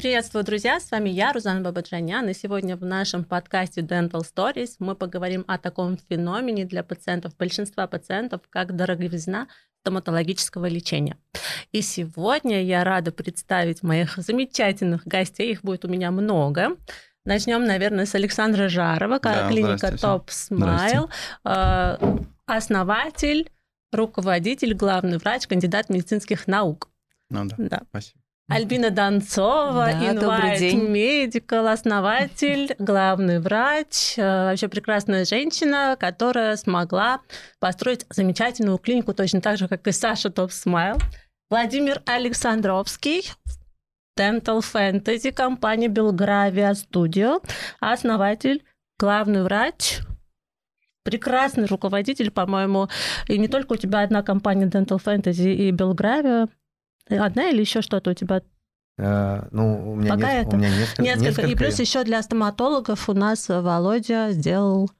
Приветствую, друзья! С вами я, Рузана Бабаджанян, и сегодня в нашем подкасте Dental Stories мы поговорим о таком феномене для пациентов, большинства пациентов, как дороговизна стоматологического лечения. И сегодня я рада представить моих замечательных гостей, их будет у меня много. Начнем, наверное, с Александра Жарова, да, клиника Top Smile, э, основатель, руководитель, главный врач, кандидат медицинских наук. Ну да, да. спасибо. Альбина Донцова, да, инвайт медикал, основатель, главный врач, э, вообще прекрасная женщина, которая смогла построить замечательную клинику, точно так же, как и Саша Топ Смайл. Владимир Александровский, Dental Fantasy, компания Белгравия Studio, основатель, главный врач, прекрасный руководитель, по-моему, и не только у тебя одна компания Dental Fantasy и Белгравия, Одна или еще что-то у тебя? Uh, ну, у меня, Пока нет, это. у меня несколько, несколько. несколько. И плюс еще для стоматологов у нас Володя сделал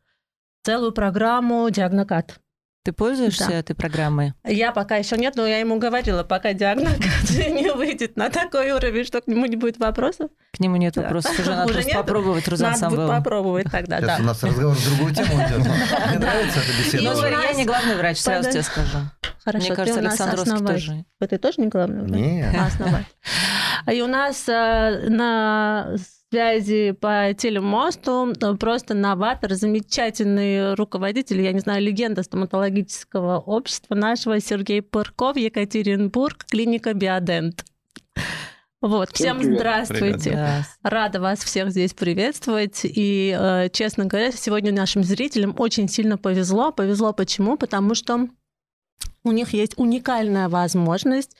целую программу Диагнокат. Ты пользуешься да. этой программой? Я пока еще нет, но я ему говорила, пока диагноз не выйдет на такой уровень, что к нему не будет вопросов. К нему нет вопросов, уже надо просто попробовать, Рузан Надо будет попробовать тогда, Сейчас да. у нас разговор в другую тему идет. Мне нравится эта беседа. Ну, я не главный врач, сразу тебе скажу. Хорошо, Мне кажется, Александровский тоже. Ты тоже не главный врач? Нет. А, основатель. И у нас э, на связи по телемосту, просто новатор, замечательный руководитель, я не знаю, легенда стоматологического общества нашего, Сергей Пырков, Екатеринбург, клиника Биодент. Вот, всем, всем здравствуйте. Привет. Рада вас всех здесь приветствовать. И, э, честно говоря, сегодня нашим зрителям очень сильно повезло. Повезло почему? Потому что у них есть уникальная возможность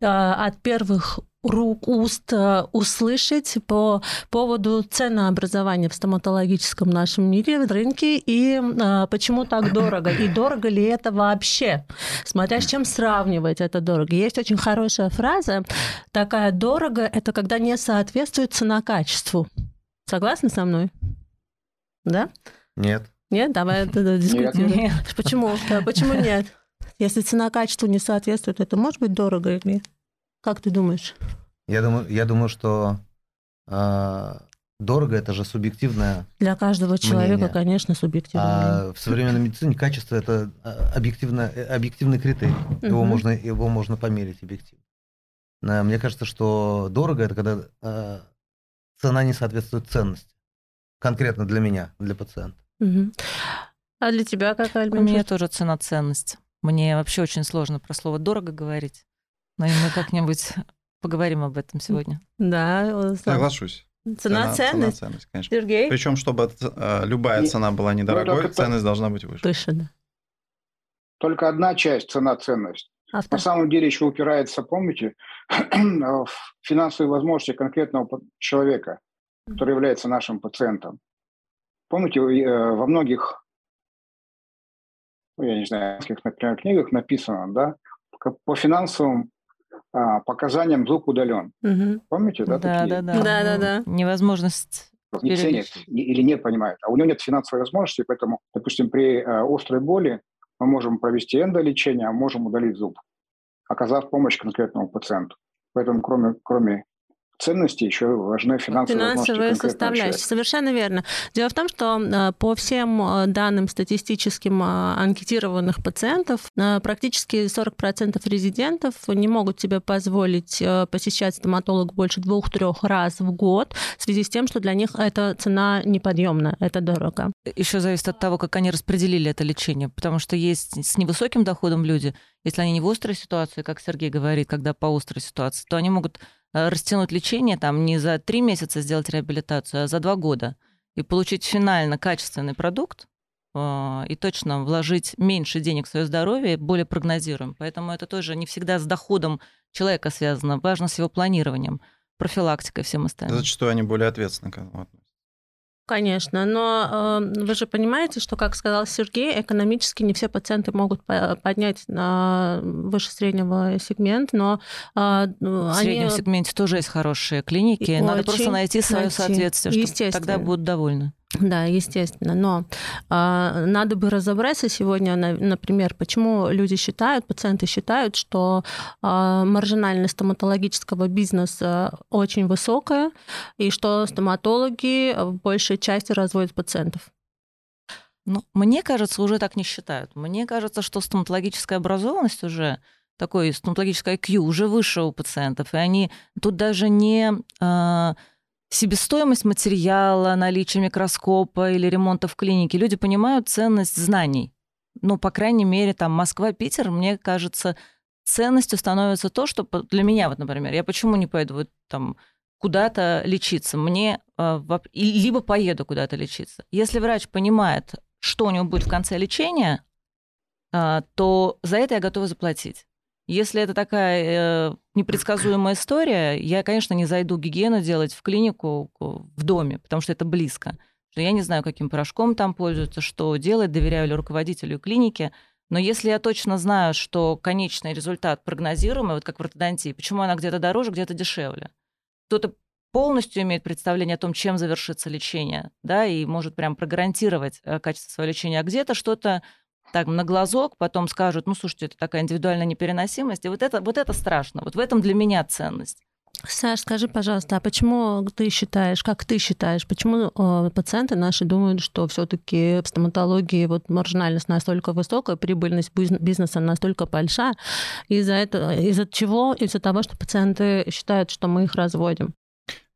э, от первых рук, уст э, услышать по поводу ценообразования в стоматологическом нашем мире, в рынке, и э, почему так дорого, и дорого ли это вообще, смотря с чем сравнивать это дорого. Есть очень хорошая фраза, такая дорого, это когда не соответствует цена качеству. Согласны со мной? Да? Нет. Нет? Давай это дискутируем. Нет. Почему? Почему нет? Если цена качеству не соответствует, это может быть дорого или как ты думаешь? Я думаю, я думаю, что э, дорого это же субъективное. Для каждого человека, мнение. конечно, субъективное. А в современной медицине качество это а, объективно, э, объективный критерий. Его, угу. можно, его можно померить объективно. Мне кажется, что дорого это когда э, цена не соответствует ценности. Конкретно для меня, для пациента. Угу. А для тебя какая? У меня тоже цена-ценность. Мне вообще очень сложно про слово «дорого» говорить. Но мы как-нибудь поговорим об этом сегодня. Да, соглашусь. Цена, ценность. Цена, ценность, конечно. Сергей? Причем, чтобы э, любая цена была недорогой, ну, ценность должна быть выше. Выше, да. Только одна часть цена-ценность. А На самом деле еще упирается, помните, в финансовые возможности конкретного человека, который является нашим пациентом. Помните, э, во многих, ну, я не знаю, например, книгах написано, да, по финансовым а, показаниям звук удален. Угу. Помните, да? Да, такие? да, да. Да, да, да. Невозможность не ценит или не понимает. А у него нет финансовой возможности, поэтому, допустим, при э, острой боли мы можем провести эндолечение, а можем удалить зуб, оказав помощь конкретному пациенту. Поэтому кроме, кроме ценности еще важны финансовые, финансовые составляющие. Совершенно верно. Дело в том, что э, по всем э, данным статистическим э, анкетированных пациентов, практически 40% резидентов не могут себе позволить посещать стоматолог больше двух-трех раз в год в связи с тем, что для них эта цена неподъемная, это дорого. Еще зависит от того, как они распределили это лечение, потому что есть с невысоким доходом люди, если они не в острой ситуации, как Сергей говорит, когда по острой ситуации, то они могут растянуть лечение, там не за три месяца сделать реабилитацию, а за два года, и получить финально качественный продукт, э, и точно вложить меньше денег в свое здоровье, более прогнозируем. Поэтому это тоже не всегда с доходом человека связано, важно с его планированием, профилактикой и всем остальным. Зачастую они более ответственны к этому Конечно, но э, вы же понимаете, что, как сказал Сергей, экономически не все пациенты могут поднять на выше среднего сегмент, но э, в они... среднем сегменте тоже есть хорошие клиники, надо просто найти свое найти. соответствие, чтобы тогда будут довольны. Да, естественно. Но э, надо бы разобраться сегодня, на, например, почему люди считают, пациенты считают, что э, маржинальность стоматологического бизнеса очень высокая, и что стоматологи в большей части разводят пациентов. Ну, мне кажется, уже так не считают. Мне кажется, что стоматологическая образованность уже такой стоматологическое IQ уже выше у пациентов, и они тут даже не э, себестоимость материала, наличие микроскопа или ремонта в клинике. Люди понимают ценность знаний. Ну, по крайней мере, там Москва, Питер, мне кажется, ценностью становится то, что для меня, вот, например, я почему не пойду там куда-то лечиться? Мне э, либо поеду куда-то лечиться. Если врач понимает, что у него будет в конце лечения, э, то за это я готова заплатить. Если это такая э, непредсказуемая история, я, конечно, не зайду гигиену делать в клинику в доме, потому что это близко. Я не знаю, каким порошком там пользуются, что делать, доверяю ли руководителю клиники. Но если я точно знаю, что конечный результат прогнозируемый, вот как в ортодонтии, почему она где-то дороже, где-то дешевле, кто-то полностью имеет представление о том, чем завершится лечение, да, и может прям прогарантировать э, качество своего лечения, а где-то что-то так на глазок, потом скажут, ну, слушайте, это такая индивидуальная непереносимость, и вот это, вот это страшно. Вот в этом для меня ценность. Саш, скажи, пожалуйста, а почему ты считаешь, как ты считаешь, почему э, пациенты наши думают, что все-таки в стоматологии вот маржинальность настолько высокая, прибыльность бизнеса настолько большая, из-за этого, из-за чего? Из-за того, что пациенты считают, что мы их разводим.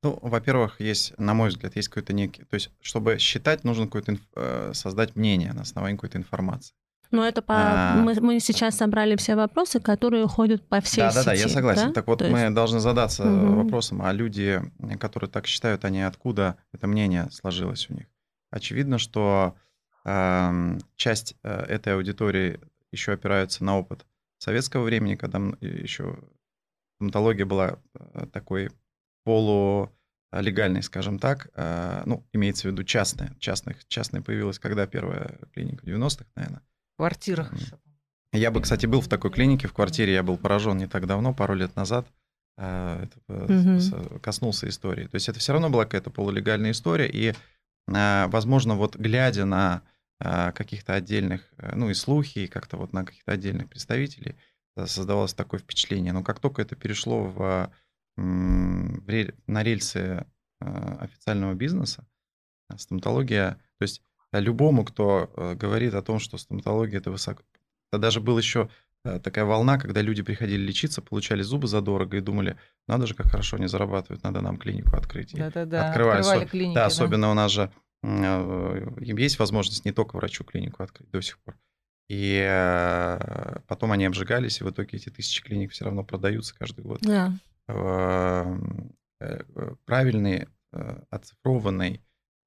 Ну, во-первых, есть, на мой взгляд, есть какой-то некий... То есть, чтобы считать, нужно какое-то инф... Э, создать мнение на основании какой-то информации. Ну, это по... а... мы, мы сейчас собрали все вопросы, которые ходят по всей да, сети. Да, да, я согласен. Да? Так вот, То мы есть... должны задаться угу. вопросом, а люди, которые так считают, они откуда это мнение сложилось у них? Очевидно, что э, часть э, этой аудитории еще опирается на опыт советского времени, когда еще стоматология была э, такой полулегальной, скажем так, э, ну, имеется в виду частная, частных, частная появилась, когда первая клиника, в 90-х, наверное, квартирах. Я бы, кстати, был в такой клинике, в квартире я был поражен не так давно, пару лет назад. угу. Коснулся истории. То есть это все равно была какая-то полулегальная история, и, а, возможно, вот глядя на а, каких-то отдельных, ну и слухи, и как-то вот на каких-то отдельных представителей, создавалось такое впечатление. Но как только это перешло в, на рельсы официального бизнеса, стоматология, то есть любому, кто говорит о том, что стоматология это высоко. Это даже был еще такая волна, когда люди приходили лечиться, получали зубы задорого и думали, надо же, как хорошо они зарабатывают, надо нам клинику открыть. Да-да-да, открывали клиники. Да, особенно да? у нас же им есть возможность не только врачу клинику открыть до сих пор. И потом они обжигались, и в итоге эти тысячи клиник все равно продаются каждый год. Да. Правильный, оцифрованный,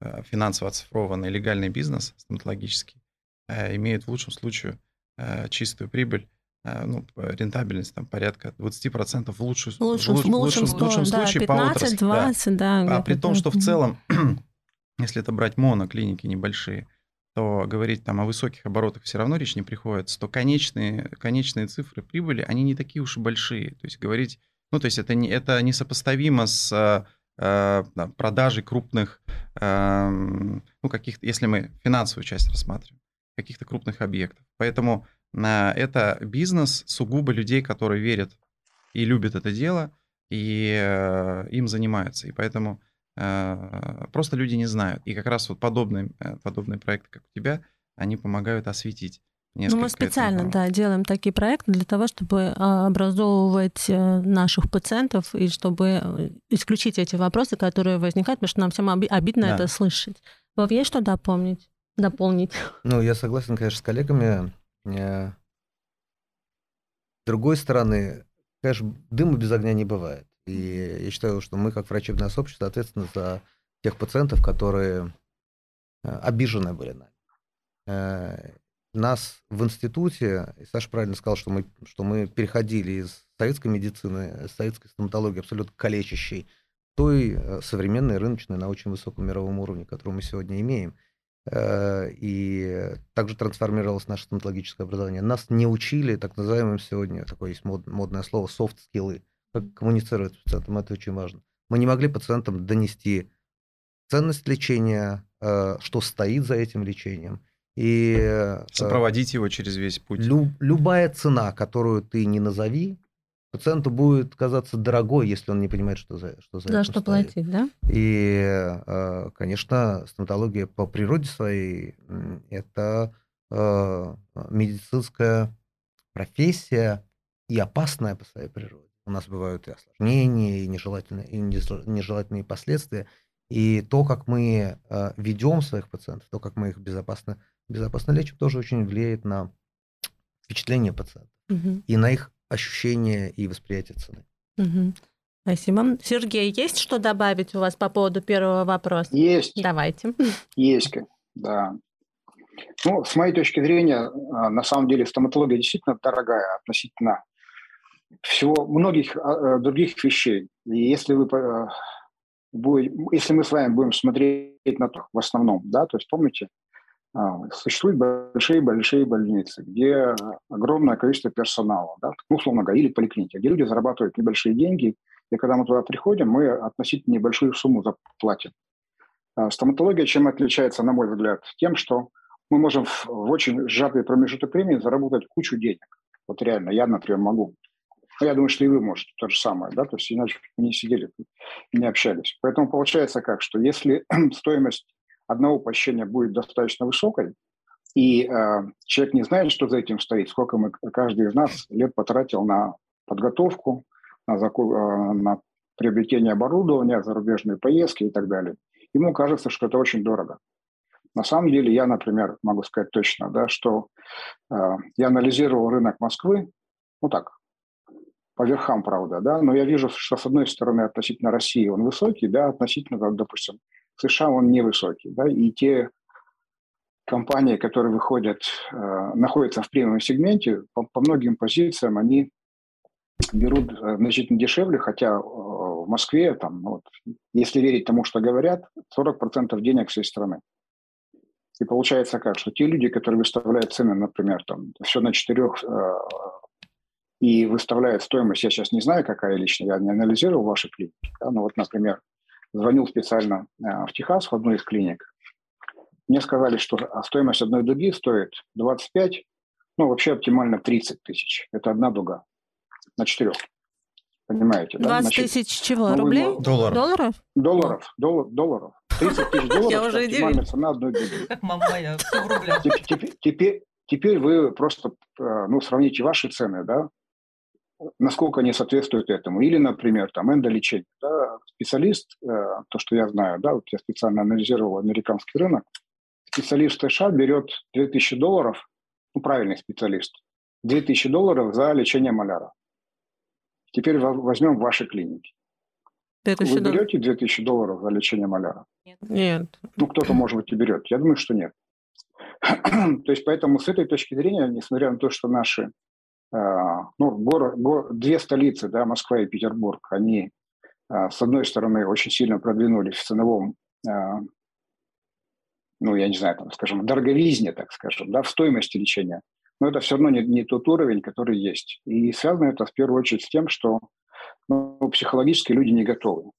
Э, финансово оцифрованный легальный бизнес стоматологический э, имеет в лучшем случае э, чистую прибыль ну, рентабельность там порядка 20% в, лучшую, в лучшем, в лучшем, в лучшем да, случае 15, по отрасли. 20, да. да а при том, что в целом, если это брать моноклиники небольшие, то говорить там о высоких оборотах все равно речь не приходится, то конечные, конечные цифры прибыли, они не такие уж и большие. То есть говорить, ну, то есть это, не, это несопоставимо с Э, продажи крупных, эм, ну, каких-то, если мы финансовую часть рассматриваем, каких-то крупных объектов. Поэтому это бизнес сугубо людей, которые верят и любят это дело, и э, им занимаются. И поэтому э, просто люди не знают. И как раз вот подобные, подобные проекты, как у тебя, они помогают осветить ну, мы специально, да, делаем такие проекты для того, чтобы а, образовывать э, наших пациентов и чтобы э, исключить эти вопросы, которые возникают, потому что нам всем обидно да. это слышать. Вов, есть что дополнить? дополнить? Ну, я согласен, конечно, с коллегами. Э, с другой стороны, конечно, дыма без огня не бывает. И я считаю, что мы, как врачебное сообщество, ответственны за тех пациентов, которые обижены были нами нас в институте, и Саша правильно сказал, что мы, что мы переходили из советской медицины, советской стоматологии абсолютно калечащей, той э, современной рыночной на очень высоком мировом уровне, которую мы сегодня имеем. Э, и также трансформировалось наше стоматологическое образование. Нас не учили так называемым сегодня, такое есть мод, модное слово, софт-скиллы, как коммуницировать с пациентом, это очень важно. Мы не могли пациентам донести ценность лечения, что стоит за этим лечением. И сопроводить его через весь путь. Лю, любая цена, которую ты не назови, пациенту будет казаться дорогой, если он не понимает, что за, что за За что стоит. платить, да? И, конечно, стоматология по природе своей – это медицинская профессия и опасная по своей природе. У нас бывают и осложнения, и нежелательные, и нежелательные последствия. И то, как мы ведем своих пациентов, то, как мы их безопасно, безопасно лечим, тоже очень влияет на впечатление пациентов угу. и на их ощущение и восприятие цены. Угу. Спасибо. Сергей, есть что добавить у вас по поводу первого вопроса? Есть. Давайте. Есть, да. Ну, с моей точки зрения, а, на самом деле стоматология действительно дорогая относительно всего многих а, э, других вещей. И если вы будете, если мы с вами будем смотреть на то в основном, да, то есть помните, а, существуют большие-большие больницы, где огромное количество персонала, да, ну, условно говоря, или поликлиники, где люди зарабатывают небольшие деньги, и когда мы туда приходим, мы относительно небольшую сумму заплатим. А стоматология чем отличается, на мой взгляд? Тем, что мы можем в очень сжатый промежуток времени заработать кучу денег. Вот реально, я, например, могу. Но я думаю, что и вы можете то же самое, да, то есть иначе не сидели, не общались. Поэтому получается как, что если стоимость одного посещения будет достаточно высокой, и э, человек не знает, что за этим стоит, сколько мы, каждый из нас лет потратил на подготовку, на, закуп, э, на приобретение оборудования, зарубежные поездки и так далее. Ему кажется, что это очень дорого. На самом деле я, например, могу сказать точно, да, что э, я анализировал рынок Москвы, ну так, по верхам, правда, да, но я вижу, что с одной стороны относительно России он высокий, да, относительно, допустим, США он невысокий. Да, и те компании, которые выходят, э, находятся в премиум сегменте, по, по многим позициям они берут э, значительно дешевле, хотя э, в Москве, там, ну вот, если верить тому, что говорят, 40% денег всей страны. И получается как, что те люди, которые выставляют цены, например, там, все на четырех э, и выставляют стоимость, я сейчас не знаю, какая лично, я не анализировал ваши клиники, да, но вот, например, звонил специально э, в Техас в одну из клиник. Мне сказали, что стоимость одной дуги стоит 25, ну, вообще оптимально 30 тысяч. Это одна дуга на четырех. Понимаете, 20 да? Значит, тысяч чего? Ну, рублей? Вы... Долларов. Долларов? Долларов. Дол... Долларов. 30 тысяч долларов Я уже оптимальная цена одной дуги. Мама моя, в рублях. Теперь, теперь, теперь вы просто э, ну, сравните ваши цены, да, насколько они соответствуют этому. Или, например, там эндолечение. Да, специалист, э, то, что я знаю, да, вот я специально анализировал американский рынок, специалист США берет 2000 долларов, ну, правильный специалист, 2000 долларов за лечение маляра. Теперь возьмем ваши клиники. Вы берете 2000 долларов за лечение маляра? Нет. нет. Ну, кто-то, может быть, и берет. Я думаю, что нет. То есть, поэтому с этой точки зрения, несмотря на то, что наши ну, город, город, две столицы, да, Москва и Петербург, они, а, с одной стороны, очень сильно продвинулись в ценовом, а, ну, я не знаю, там, скажем, дороговизне, так скажем, да, в стоимости лечения, но это все равно не, не тот уровень, который есть. И связано это в первую очередь с тем, что ну, психологически люди не готовы.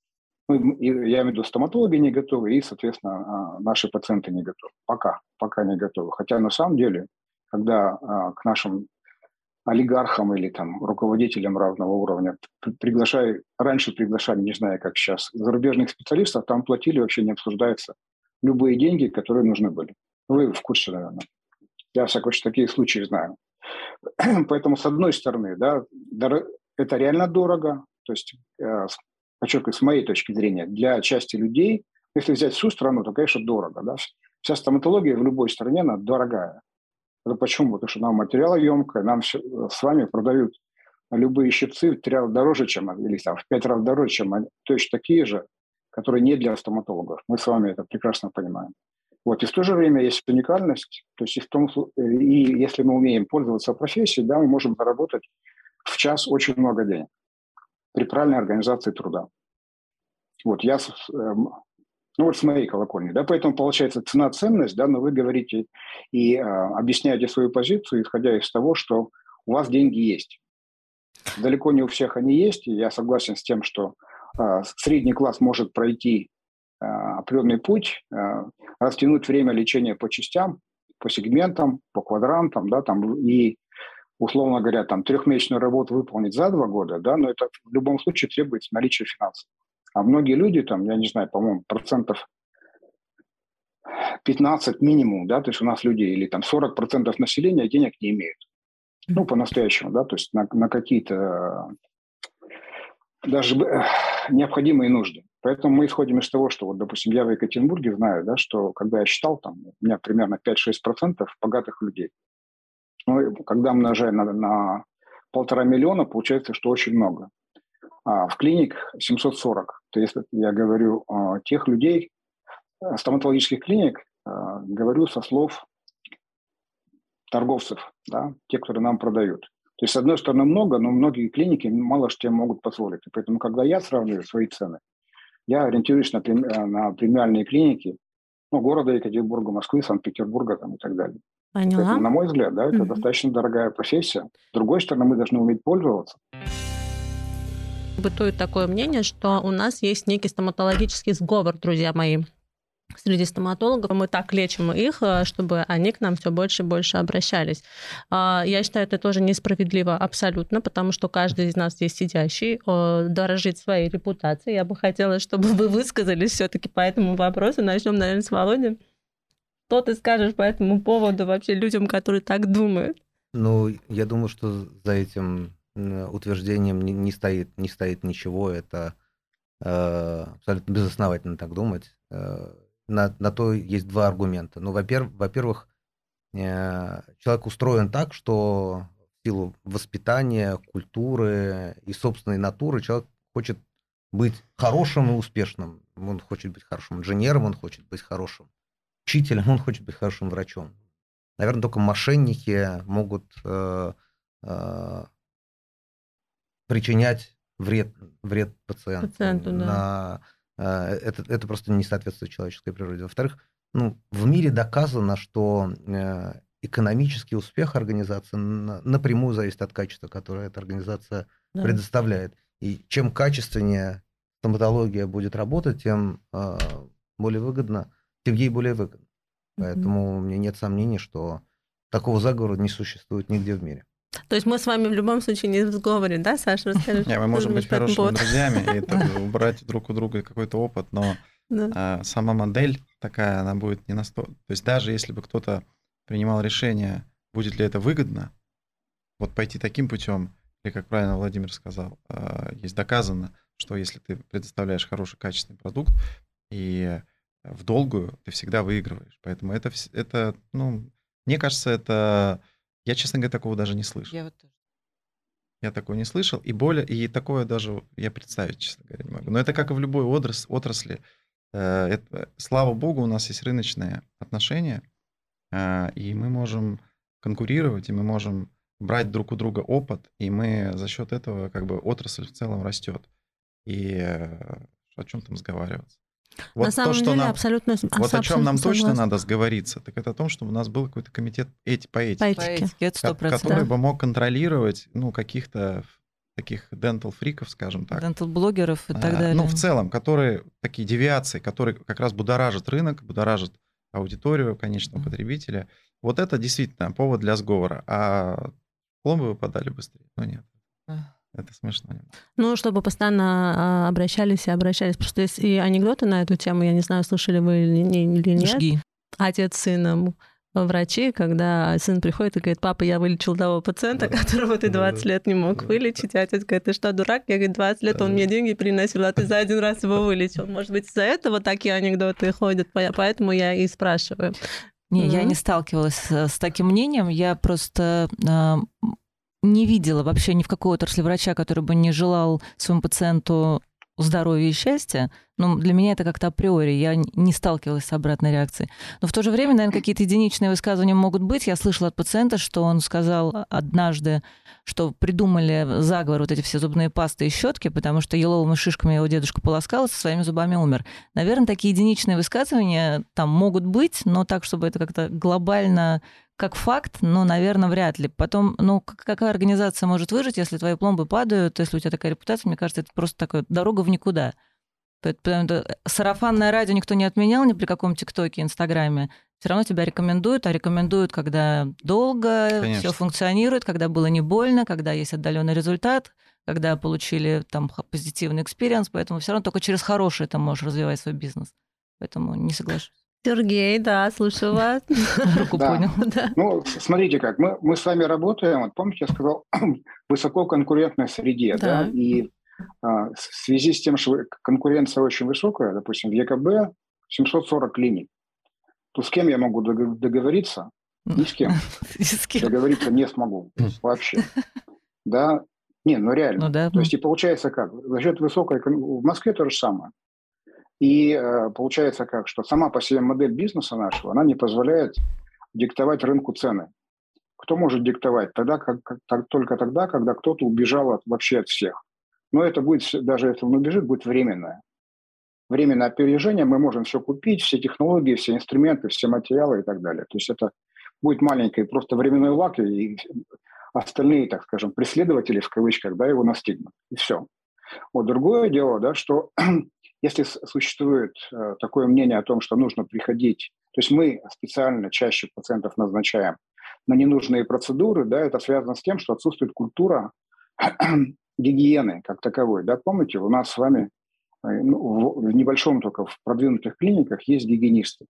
Ну, и, я имею в виду, стоматологи не готовы, и, соответственно, наши пациенты не готовы. Пока, пока не готовы. Хотя на самом деле, когда к нашим олигархам или там руководителям разного уровня. Приглашай, раньше приглашали, не знаю, как сейчас, зарубежных специалистов, там платили, вообще не обсуждается любые деньги, которые нужны были. Вы в курсе, наверное. Я, всякие такие случаи знаю. Поэтому, с одной стороны, да, это реально дорого, то есть, э, подчеркиваю, с моей точки зрения, для части людей, если взять всю страну, то, конечно, дорого. Да? Вся стоматология в любой стране, она дорогая. Это почему? Потому что нам материалоемкое, нам все, с вами продают любые щипцы в три раза дороже, чем, или там, в пять раз дороже, чем они, точно такие же, которые не для стоматологов. Мы с вами это прекрасно понимаем. Вот. И в то же время есть уникальность, то есть и, в том, и если мы умеем пользоваться профессией, да, мы можем заработать в час очень много денег при правильной организации труда. Вот я эм, ну вот с моей колокольни, да, поэтому получается цена-ценность, да, но вы говорите и а, объясняете свою позицию, исходя из того, что у вас деньги есть. Далеко не у всех они есть, и я согласен с тем, что а, средний класс может пройти определенный путь, растянуть время лечения по частям, по сегментам, по квадрантам, да, там, и, условно говоря, там, трехмесячную работу выполнить за два года, да, но это в любом случае требуется наличие финансов. А многие люди, там, я не знаю, по-моему, процентов 15 минимум, да, то есть у нас люди или там 40 процентов населения денег не имеют. Ну, по-настоящему, да, то есть на, на какие-то даже необходимые нужды. Поэтому мы исходим из того, что вот, допустим, я в Екатеринбурге знаю, да, что когда я считал, там, у меня примерно 5-6% богатых людей. Ну, когда умножаем на, на полтора миллиона, получается, что очень много. А в клиник 740. То есть я говорю тех людей, э, стоматологических клиник, э, говорю со слов торговцев, да, те, которые нам продают. То есть, с одной стороны, много, но многие клиники мало что могут позволить. И поэтому, когда я сравниваю свои цены, я ориентируюсь на, э, на премиальные клиники ну, города Екатеринбурга, Москвы, Санкт-Петербурга там, и так далее. Поняла. Поэтому, на мой взгляд, да, это mm достаточно дорогая профессия. С другой стороны, мы должны уметь пользоваться. Бытует такое мнение, что у нас есть некий стоматологический сговор, друзья мои среди стоматологов. Мы так лечим их, э, чтобы они к нам все больше и больше обращались. А, я считаю, это тоже несправедливо абсолютно, потому что каждый из нас здесь сидящий дорожит своей репутацией. Я бы хотела, чтобы вы высказались все-таки по этому вопросу. Начнем, наверное, с Володи. Что ты скажешь по этому поводу вообще людям, которые так думают? Ну, я думаю, что за этим утверждением не, не стоит не стоит ничего. Это э, абсолютно безосновательно так думать. Э, на, на то есть два аргумента. Ну, во-первых, во-первых, э, человек устроен так, что в силу воспитания, культуры и собственной натуры человек хочет быть хорошим и успешным. Он хочет быть хорошим инженером, он хочет быть хорошим учителем, он хочет быть хорошим врачом. Наверное, только мошенники могут э, э, причинять вред, вред пациенту. пациенту на, а, это, это просто не соответствует человеческой природе. Во-вторых, ну, в мире доказано, что э, экономический успех организации напрямую зависит от качества, которое эта организация да. предоставляет. И чем качественнее стоматология будет работать, тем э, более выгодно, тем ей более выгодно. Поэтому mm-hmm. у меня нет сомнений, что такого заговора не существует нигде в мире. То есть мы с вами в любом случае не в сговоре, да, Саша? Расскажи. Не, мы можем быть хорошими друзьями и убрать друг у друга какой-то опыт, но а, сама модель такая, она будет не настолько... То есть даже если бы кто-то принимал решение, будет ли это выгодно, вот пойти таким путем, или, как правильно Владимир сказал, а, есть доказано, что если ты предоставляешь хороший качественный продукт, и в долгую ты всегда выигрываешь. Поэтому это, это ну, мне кажется, это я, честно говоря, такого даже не слышал. Я вот тоже. Я такого не слышал, и более, и такое даже я представить, честно говоря, не могу. Но это как и в любой отрас, отрасли. Э, это, слава богу, у нас есть рыночные отношения, э, и мы можем конкурировать, и мы можем брать друг у друга опыт, и мы за счет этого как бы отрасль в целом растет. И э, о чем там сговариваться? Вот На самом то, что деле, нам, абсолютно Вот о чем нам согласна. точно надо сговориться, так это о том, чтобы у нас был какой-то комитет эти, по этике, по этике который да. бы мог контролировать ну, каких-то таких дентал-фриков, скажем так. Дентал-блогеров и а, так далее. Ну, в целом, которые такие девиации, которые как раз будоражат рынок, будоражат аудиторию конечного потребителя. Вот это действительно повод для сговора. А пломбы выпадали быстрее. Но нет. Это смешно. Ну, чтобы постоянно а, обращались и обращались. Просто есть и анекдоты на эту тему, я не знаю, слушали вы или, или нет. Жги. Отец сыном врачи, когда сын приходит и говорит, папа, я вылечил того пациента, да. которого ты 20 да. лет не мог да. вылечить. А отец говорит, ты что, дурак? Я, говорю, 20 лет да. он мне деньги приносил, а ты за один раз его вылечил. Может быть, из-за этого такие анекдоты ходят, поэтому я и спрашиваю. Не, mm-hmm. я не сталкивалась с таким мнением. Я просто а, не видела вообще ни в какой отрасли врача, который бы не желал своему пациенту здоровья и счастья, ну, для меня это как-то априори, я не сталкивалась с обратной реакцией. Но в то же время, наверное, какие-то единичные высказывания могут быть. Я слышала от пациента, что он сказал однажды, что придумали заговор вот эти все зубные пасты и щетки, потому что еловыми шишками его дедушка полоскал, со своими зубами умер. Наверное, такие единичные высказывания там могут быть, но так, чтобы это как-то глобально как факт, но, наверное, вряд ли. Потом, ну, какая организация может выжить, если твои пломбы падают, если у тебя такая репутация, мне кажется, это просто такая дорога в никуда. Сарафанное радио никто не отменял ни при каком ТикТоке, Инстаграме. Все равно тебя рекомендуют, а рекомендуют, когда долго все функционирует, когда было не больно, когда есть отдаленный результат, когда получили там позитивный experience, поэтому все равно только через хорошее ты можешь развивать свой бизнес. Поэтому не соглашусь. Сергей, да, слушаю вас. Руку понял. Ну, смотрите как, мы, мы с вами работаем, вот помните, я сказал, в высококонкурентной среде, да, и а, в связи с тем, что конкуренция очень высокая, допустим, в ЕКБ 740 клиник, то с кем я могу договориться? Ни с кем. Договориться не смогу вообще. Да, не, ну реально. Ну, да. То есть и получается как? За счет высокой... В Москве то же самое. И э, получается как, что сама по себе модель бизнеса нашего, она не позволяет диктовать рынку цены. Кто может диктовать? Тогда, как, как, только тогда, когда кто-то убежал от, вообще от всех. Но это будет, даже если он убежит, будет временное. Временное опережение, мы можем все купить, все технологии, все инструменты, все материалы и так далее. То есть это будет маленький просто временной лак, и остальные, так скажем, преследователи, в кавычках, да, его настигнут. И все. Вот другое дело, да, что Если существует э, такое мнение о том, что нужно приходить, то есть мы специально чаще пациентов назначаем на ненужные процедуры, да, это связано с тем, что отсутствует культура гигиены как таковой. Да, помните, у нас с вами э, ну, в небольшом только в продвинутых клиниках есть гигиенисты.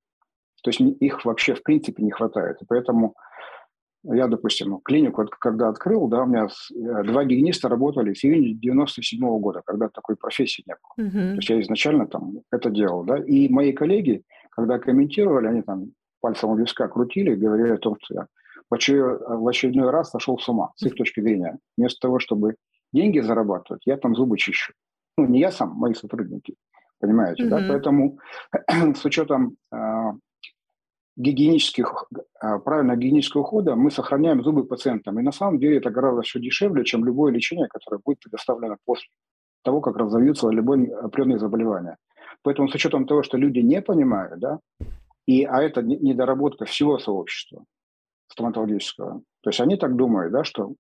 То есть их вообще в принципе не хватает. И поэтому я, допустим, клинику, когда открыл, да, у меня э, два гигиениста работали с июня 97 -го года, когда такой профессии не было. Uh-huh. То есть я изначально там это делал, да. И мои коллеги, когда комментировали, они там пальцем у виска крутили, говорили о том, что я в очередной, в раз сошел с ума, с их точки зрения. Вместо того, чтобы деньги зарабатывать, я там зубы чищу. Ну, не я сам, мои сотрудники. Понимаете, uh-huh. да? Поэтому с учетом э, гигиенических, а, правильного гигиенического ухода мы сохраняем зубы пациентам. И на самом деле это гораздо все дешевле, чем любое лечение, которое будет предоставлено после того, как разовьются любые определенные заболевания. Поэтому с учетом того, что люди не понимают, да, и, а это недоработка всего сообщества стоматологического, то есть они так думают, да, что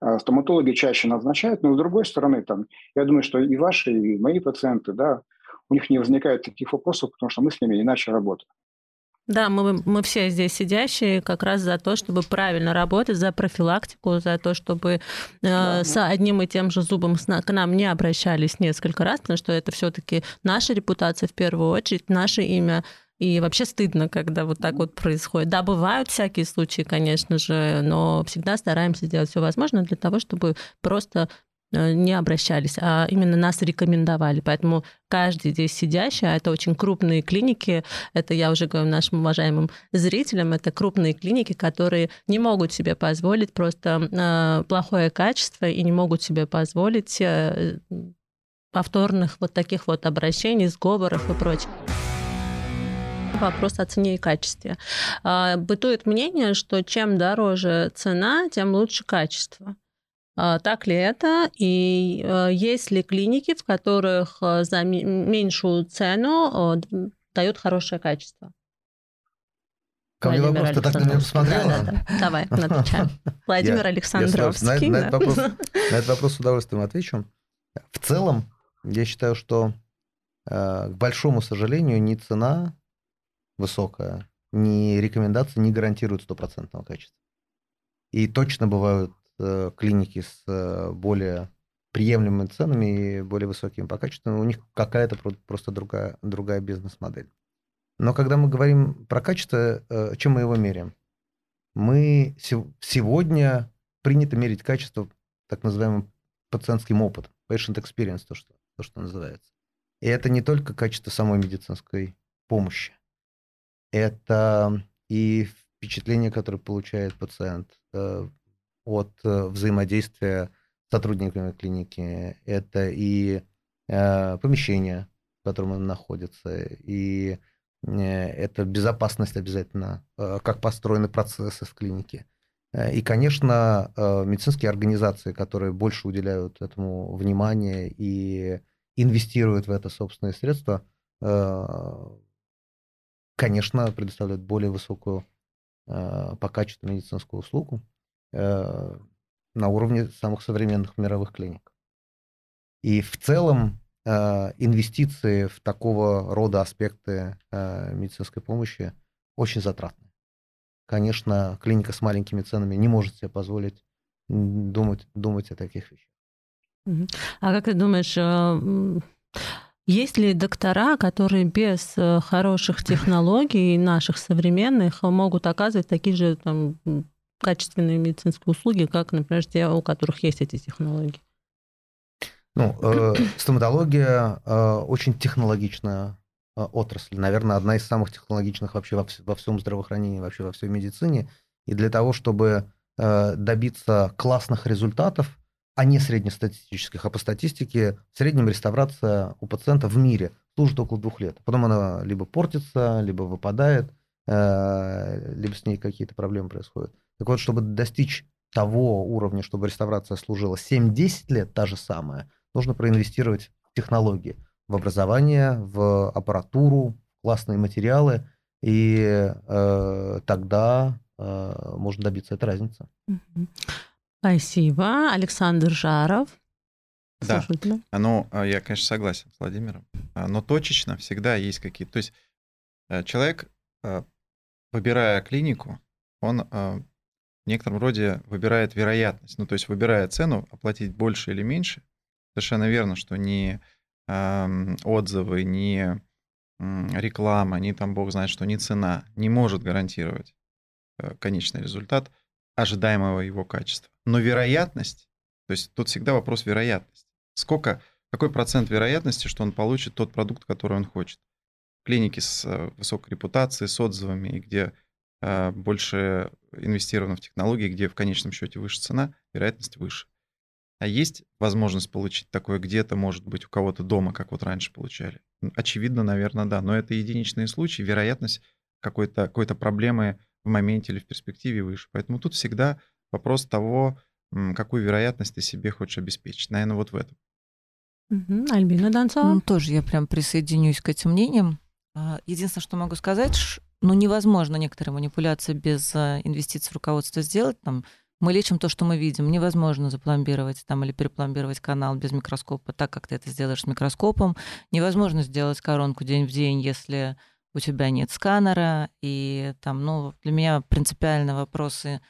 а, стоматологи чаще назначают, но с другой стороны, там, я думаю, что и ваши, и мои пациенты, да, у них не возникает таких вопросов, потому что мы с ними иначе работаем. Да, мы, мы все здесь сидящие как раз за то, чтобы правильно работать, за профилактику, за то, чтобы э, да, с одним и тем же зубом к нам не обращались несколько раз, потому что это все-таки наша репутация в первую очередь, наше имя. И вообще стыдно, когда вот так вот происходит. Да, бывают всякие случаи, конечно же, но всегда стараемся сделать все возможное для того, чтобы просто не обращались, а именно нас рекомендовали. Поэтому каждый здесь сидящий, а это очень крупные клиники, это я уже говорю нашим уважаемым зрителям, это крупные клиники, которые не могут себе позволить просто э, плохое качество и не могут себе позволить э, повторных вот таких вот обращений, сговоров и прочее вопрос о цене и качестве. А, бытует мнение, что чем дороже цена, тем лучше качество. А, так ли это? И э, есть ли клиники, в которых э, за меньшую цену э, дают хорошее качество? Ко мне вопрос, ты так на меня посмотрела? Да, да, да. Давай, отвечаем. Владимир Александровский. на, этот вопрос, на этот вопрос с удовольствием отвечу. В целом, я считаю, что, к большому сожалению, ни цена высокая, ни рекомендации не гарантируют стопроцентного качества. И точно бывают Э, клиники с э, более приемлемыми ценами и более высокими по качеству, у них какая-то просто другая, другая бизнес-модель. Но когда мы говорим про качество, э, чем мы его меряем? Мы сегодня принято мерить качество так называемым пациентским опытом, patient experience, то, что, то, что называется. И это не только качество самой медицинской помощи. Это и впечатление, которое получает пациент, от э, взаимодействия с сотрудниками клиники. Это и э, помещение, в котором он находится, и э, это безопасность обязательно, как построены процессы в клинике. И, конечно, медицинские организации, которые больше уделяют этому внимание и инвестируют в это собственные средства, конечно, предоставляют более высокую по качеству медицинскую услугу. Э, на уровне самых современных мировых клиник. И в целом инвестиции в такого рода аспекты медицинской помощи очень затратны. Конечно, клиника с маленькими ценами не может себе позволить думать, думать о таких вещах. А как ты думаешь, есть ли доктора, которые без э, хороших технологий наших современных могут оказывать такие же там, качественные медицинские услуги, как, например, те, у которых есть эти технологии? Ну, э, стоматология э, очень технологичная э, отрасль, наверное, одна из самых технологичных вообще во, во всем здравоохранении, вообще во всей медицине. И для того, чтобы э, добиться классных результатов, а не среднестатистических, а по статистике в среднем реставрация у пациента в мире служит около двух лет. Потом она либо портится, либо выпадает, э, либо с ней какие-то проблемы происходят. Так вот, чтобы достичь того уровня, чтобы реставрация служила 7-10 лет, та же самая, нужно проинвестировать в технологии, в образование, в аппаратуру, в классные материалы, и э, тогда э, можно добиться этой разницы. Спасибо. Александр Жаров. Да, ну, я, конечно, согласен с Владимиром, а, но точечно всегда есть какие-то... То есть э, человек, э, выбирая клинику, он в некотором роде выбирает вероятность, ну, то есть выбирая цену, оплатить больше или меньше. Совершенно верно, что ни отзывы, ни реклама, ни там бог знает что, ни цена не может гарантировать э, конечный результат – ожидаемого его качества. Но вероятность, то есть тут всегда вопрос вероятности. Сколько, какой процент вероятности, что он получит тот продукт, который он хочет? В клинике с э, высокой репутацией, с отзывами, где э, больше инвестировано в технологии, где в конечном счете выше цена, вероятность выше. А есть возможность получить такое где-то, может быть, у кого-то дома, как вот раньше получали? Очевидно, наверное, да. Но это единичные случаи. Вероятность какой-то какой проблемы в моменте или в перспективе выше. Поэтому тут всегда вопрос того, какую вероятность ты себе хочешь обеспечить. Наверное, вот в этом. Угу. Альбина Донцова? Ну, тоже я прям присоединюсь к этим мнениям. А, единственное, что могу сказать, ну, невозможно некоторые манипуляции без а, инвестиций в руководство сделать. Там, мы лечим то, что мы видим. Невозможно запломбировать там, или перепломбировать канал без микроскопа так, как ты это сделаешь с микроскопом. Невозможно сделать коронку день в день, если у тебя нет сканера, и там, ну, для меня принципиально вопросы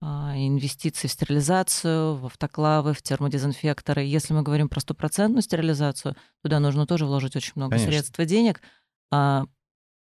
а, инвестиций в стерилизацию, в автоклавы, в термодезинфекторы. Если мы говорим про стопроцентную стерилизацию, туда нужно тоже вложить очень много Конечно. средств и денег. А,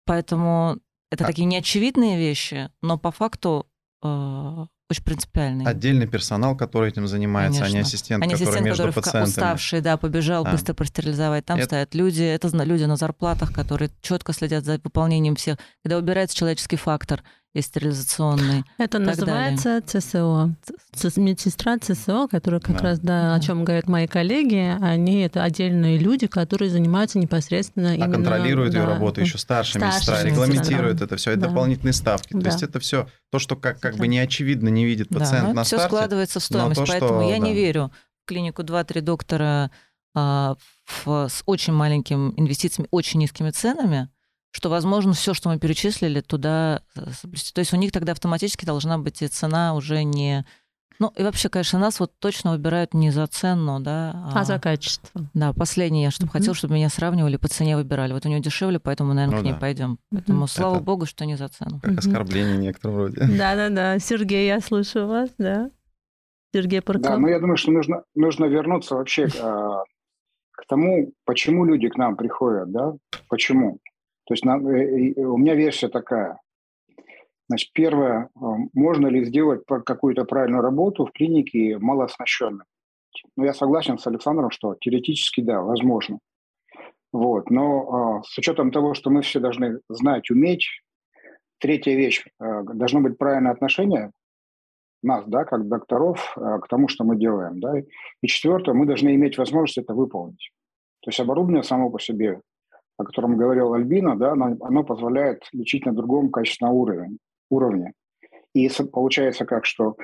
поэтому это а... такие неочевидные вещи, но по факту а, очень принципиальный. Отдельный персонал, который этим занимается, Конечно. а не ассистент, а не ассистент, который между который пациентами. уставший, да, побежал да. быстро простерилизовать. Там это... стоят люди, это люди на зарплатах, которые четко следят за выполнением всех. Когда убирается человеческий фактор – и стерилизационный. Это называется далее. ЦСО. Медсестра ЦСО, которая как да. раз, да, о чем говорят мои коллеги, они это отдельные люди, которые занимаются непосредственно а именно... контролируют да, ее работу еще старшая медсестра, регламентируют да. это все, это да. дополнительные ставки. Да. То есть это все то, что как, как бы не очевидно не видит пациент да, на все старте. Все складывается в стоимость, то, поэтому что, я да. не верю в клинику 2-3 доктора а, в, с очень маленькими инвестициями, очень низкими ценами, что, возможно, все, что мы перечислили, туда э, соблюсти. То есть у них тогда автоматически должна быть и цена уже не... Ну, и вообще, конечно, нас вот точно выбирают не за цену, да. А, а за качество. Да, последнее, я чтобы mm-hmm. хотел, чтобы меня сравнивали, по цене выбирали. Вот у него дешевле, поэтому, наверное, ну, к ней да. пойдем. Поэтому, mm-hmm. слава Это богу, что не за цену. Как mm-hmm. оскорбление в некотором роде. Да-да-да. Сергей, я слышу вас, да. Сергей Парков. Да, но я думаю, что нужно, нужно вернуться вообще к, а, к тому, почему люди к нам приходят, да, почему. То есть нам, э, у меня версия такая. Значит, первое, э, можно ли сделать какую-то правильную работу в клинике малооснащенным? Ну, я согласен с Александром, что теоретически, да, возможно. Вот. Но э, с учетом того, что мы все должны знать, уметь, третья вещь, должно быть правильное отношение нас, да, как докторов, к тому, что мы делаем. Да? И четвертое, мы должны иметь возможность это выполнить. То есть оборудование само по себе о котором говорил Альбина, да, оно, оно позволяет лечить на другом качественном уровне. уровне. И получается как, что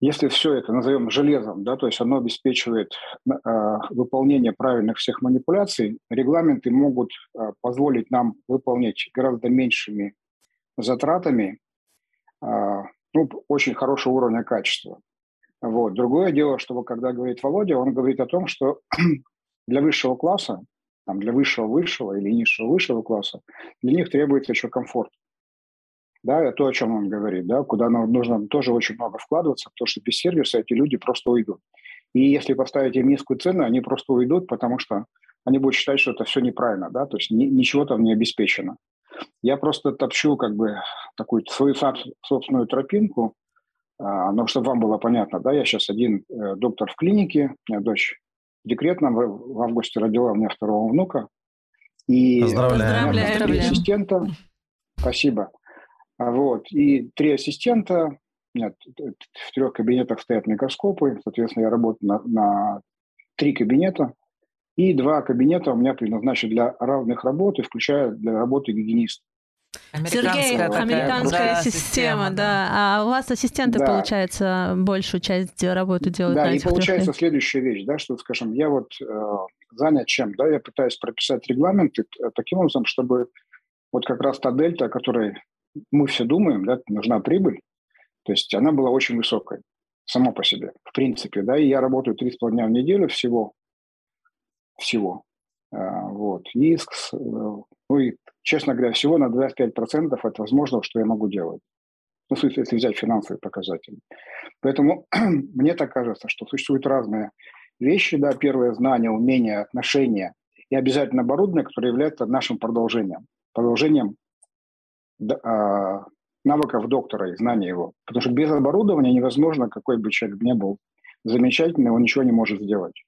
если все это назовем железом, да, то есть оно обеспечивает э, выполнение правильных всех манипуляций, регламенты могут э, позволить нам выполнять гораздо меньшими затратами э, ну, очень хорошего уровня качества. Вот. Другое дело, что когда говорит Володя, он говорит о том, что для высшего класса, там, для высшего высшего или низшего высшего класса, для них требуется еще комфорт. Да, то, о чем он говорит, да, куда нужно тоже очень много вкладываться, потому что без сервиса эти люди просто уйдут. И если поставить им низкую цену, они просто уйдут, потому что они будут считать, что это все неправильно, да, то есть ни, ничего там не обеспечено. Я просто топчу как бы такую свою собственную тропинку, а, ну, чтобы вам было понятно, да, я сейчас один э, доктор в клинике, у меня дочь декретном, в августе родила у меня второго внука. И Поздравляю. Поздравляю. Три ассистента. Спасибо. А вот. И три ассистента. Нет, в трех кабинетах стоят микроскопы. Соответственно, я работаю на, на три кабинета. И два кабинета у меня предназначены для равных работ, и включая для работы гигиениста. Сергей, американская да, система, да. А у вас ассистенты, да. получается, большую часть работы делают Да, и получается трех... следующая вещь, да, что, скажем, я вот э, занят чем, да, я пытаюсь прописать регламенты э, таким образом, чтобы вот как раз та дельта, о которой мы все думаем, да, нужна прибыль, то есть она была очень высокой сама по себе, в принципе, да, и я работаю 3,5 дня в неделю всего, всего, а, вот, и, э, ну и честно говоря, всего на 25% от возможного, что я могу делать. Ну, в смысле, если взять финансовые показатели. Поэтому мне так кажется, что существуют разные вещи. Да, первое – знание, умение, отношения и обязательно оборудование, которое является нашим продолжением. Продолжением а, навыков доктора и знания его. Потому что без оборудования невозможно, какой бы человек ни был замечательный, он ничего не может сделать.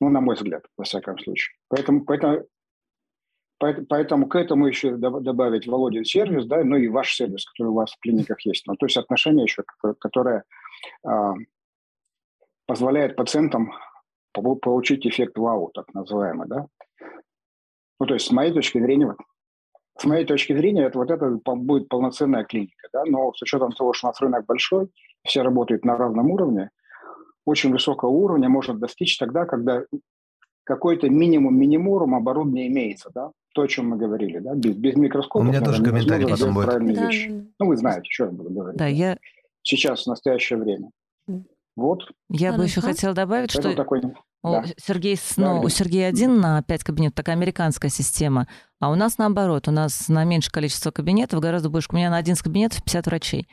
Ну, на мой взгляд, во всяком случае. Поэтому, поэтому Поэтому к этому еще добавить Володин сервис, да, ну и ваш сервис, который у вас в клиниках есть. Ну, то есть отношение еще, которое а, позволяет пациентам получить эффект вау, так называемый, да. Ну, то есть с моей точки зрения, с моей точки зрения, это вот это будет полноценная клиника, да, но с учетом того, что у нас рынок большой, все работают на равном уровне, очень высокого уровня можно достичь тогда, когда какой-то минимум минимум оборудования имеется, да, то, о чем мы говорили, да, без, без микроскопа. У меня тоже комментарий потом будет. Да, вещи. Да. Ну, вы знаете, что я буду говорить. Да, я... Сейчас, в настоящее время. Вот. Я Хорошо. бы еще хотела добавить, что такой... у, да. Сергей, ну, у Сергея один на 5 кабинетов, такая американская система, а у нас наоборот, у нас на меньшее количество кабинетов, гораздо больше, у меня на 11 кабинетов 50 врачей.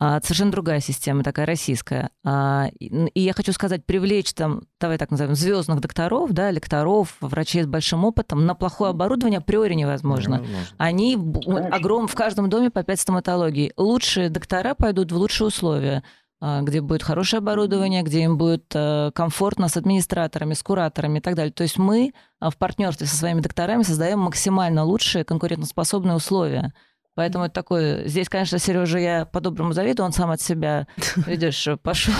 А, совершенно другая система, такая российская. А, и я хочу сказать, привлечь там, давай так назовем, звездных докторов, да, лекторов, врачей с большим опытом на плохое оборудование априори невозможно. невозможно. Они огром в каждом доме по 5 стоматологий. Лучшие доктора пойдут в лучшие условия а, где будет хорошее оборудование, где им будет э, комфортно с администраторами, с кураторами и так далее. То есть мы в партнерстве со своими докторами создаем максимально лучшие конкурентоспособные условия. Поэтому это такое... Здесь, конечно, Сережа, я по-доброму завидую, он сам от себя, видишь, пошел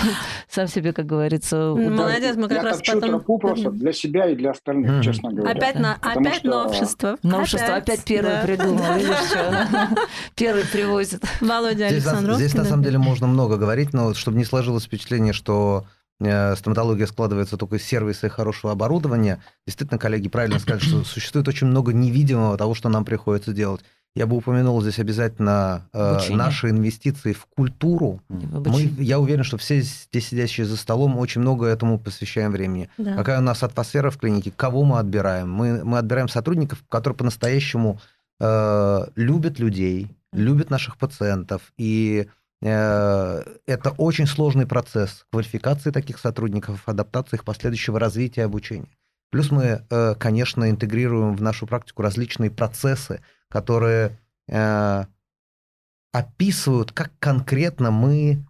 сам себе, как говорится, удал. Молодец, мы как я раз потом... тропу просто для себя и для остальных, честно говоря. Опять, на, опять что... новшество. Новшество, опять, опять первый да. придумал, видишь? Первый привозит. Володя Александров. Здесь, на самом деле, можно много говорить, но чтобы не сложилось впечатление, что э, стоматология складывается только из сервиса и хорошего оборудования. Действительно, коллеги правильно сказали, что существует очень много невидимого того, что нам приходится делать. Я бы упомянул здесь обязательно э, наши инвестиции в культуру. Мы, я уверен, что все здесь сидящие за столом очень много этому посвящаем времени. Да. Какая у нас атмосфера в клинике, кого мы отбираем? Мы, мы отбираем сотрудников, которые по-настоящему э, любят людей, любят наших пациентов. И э, это очень сложный процесс квалификации таких сотрудников, адаптации их последующего развития обучения. Плюс мы, э, конечно, интегрируем в нашу практику различные процессы, которые э, описывают, как конкретно мы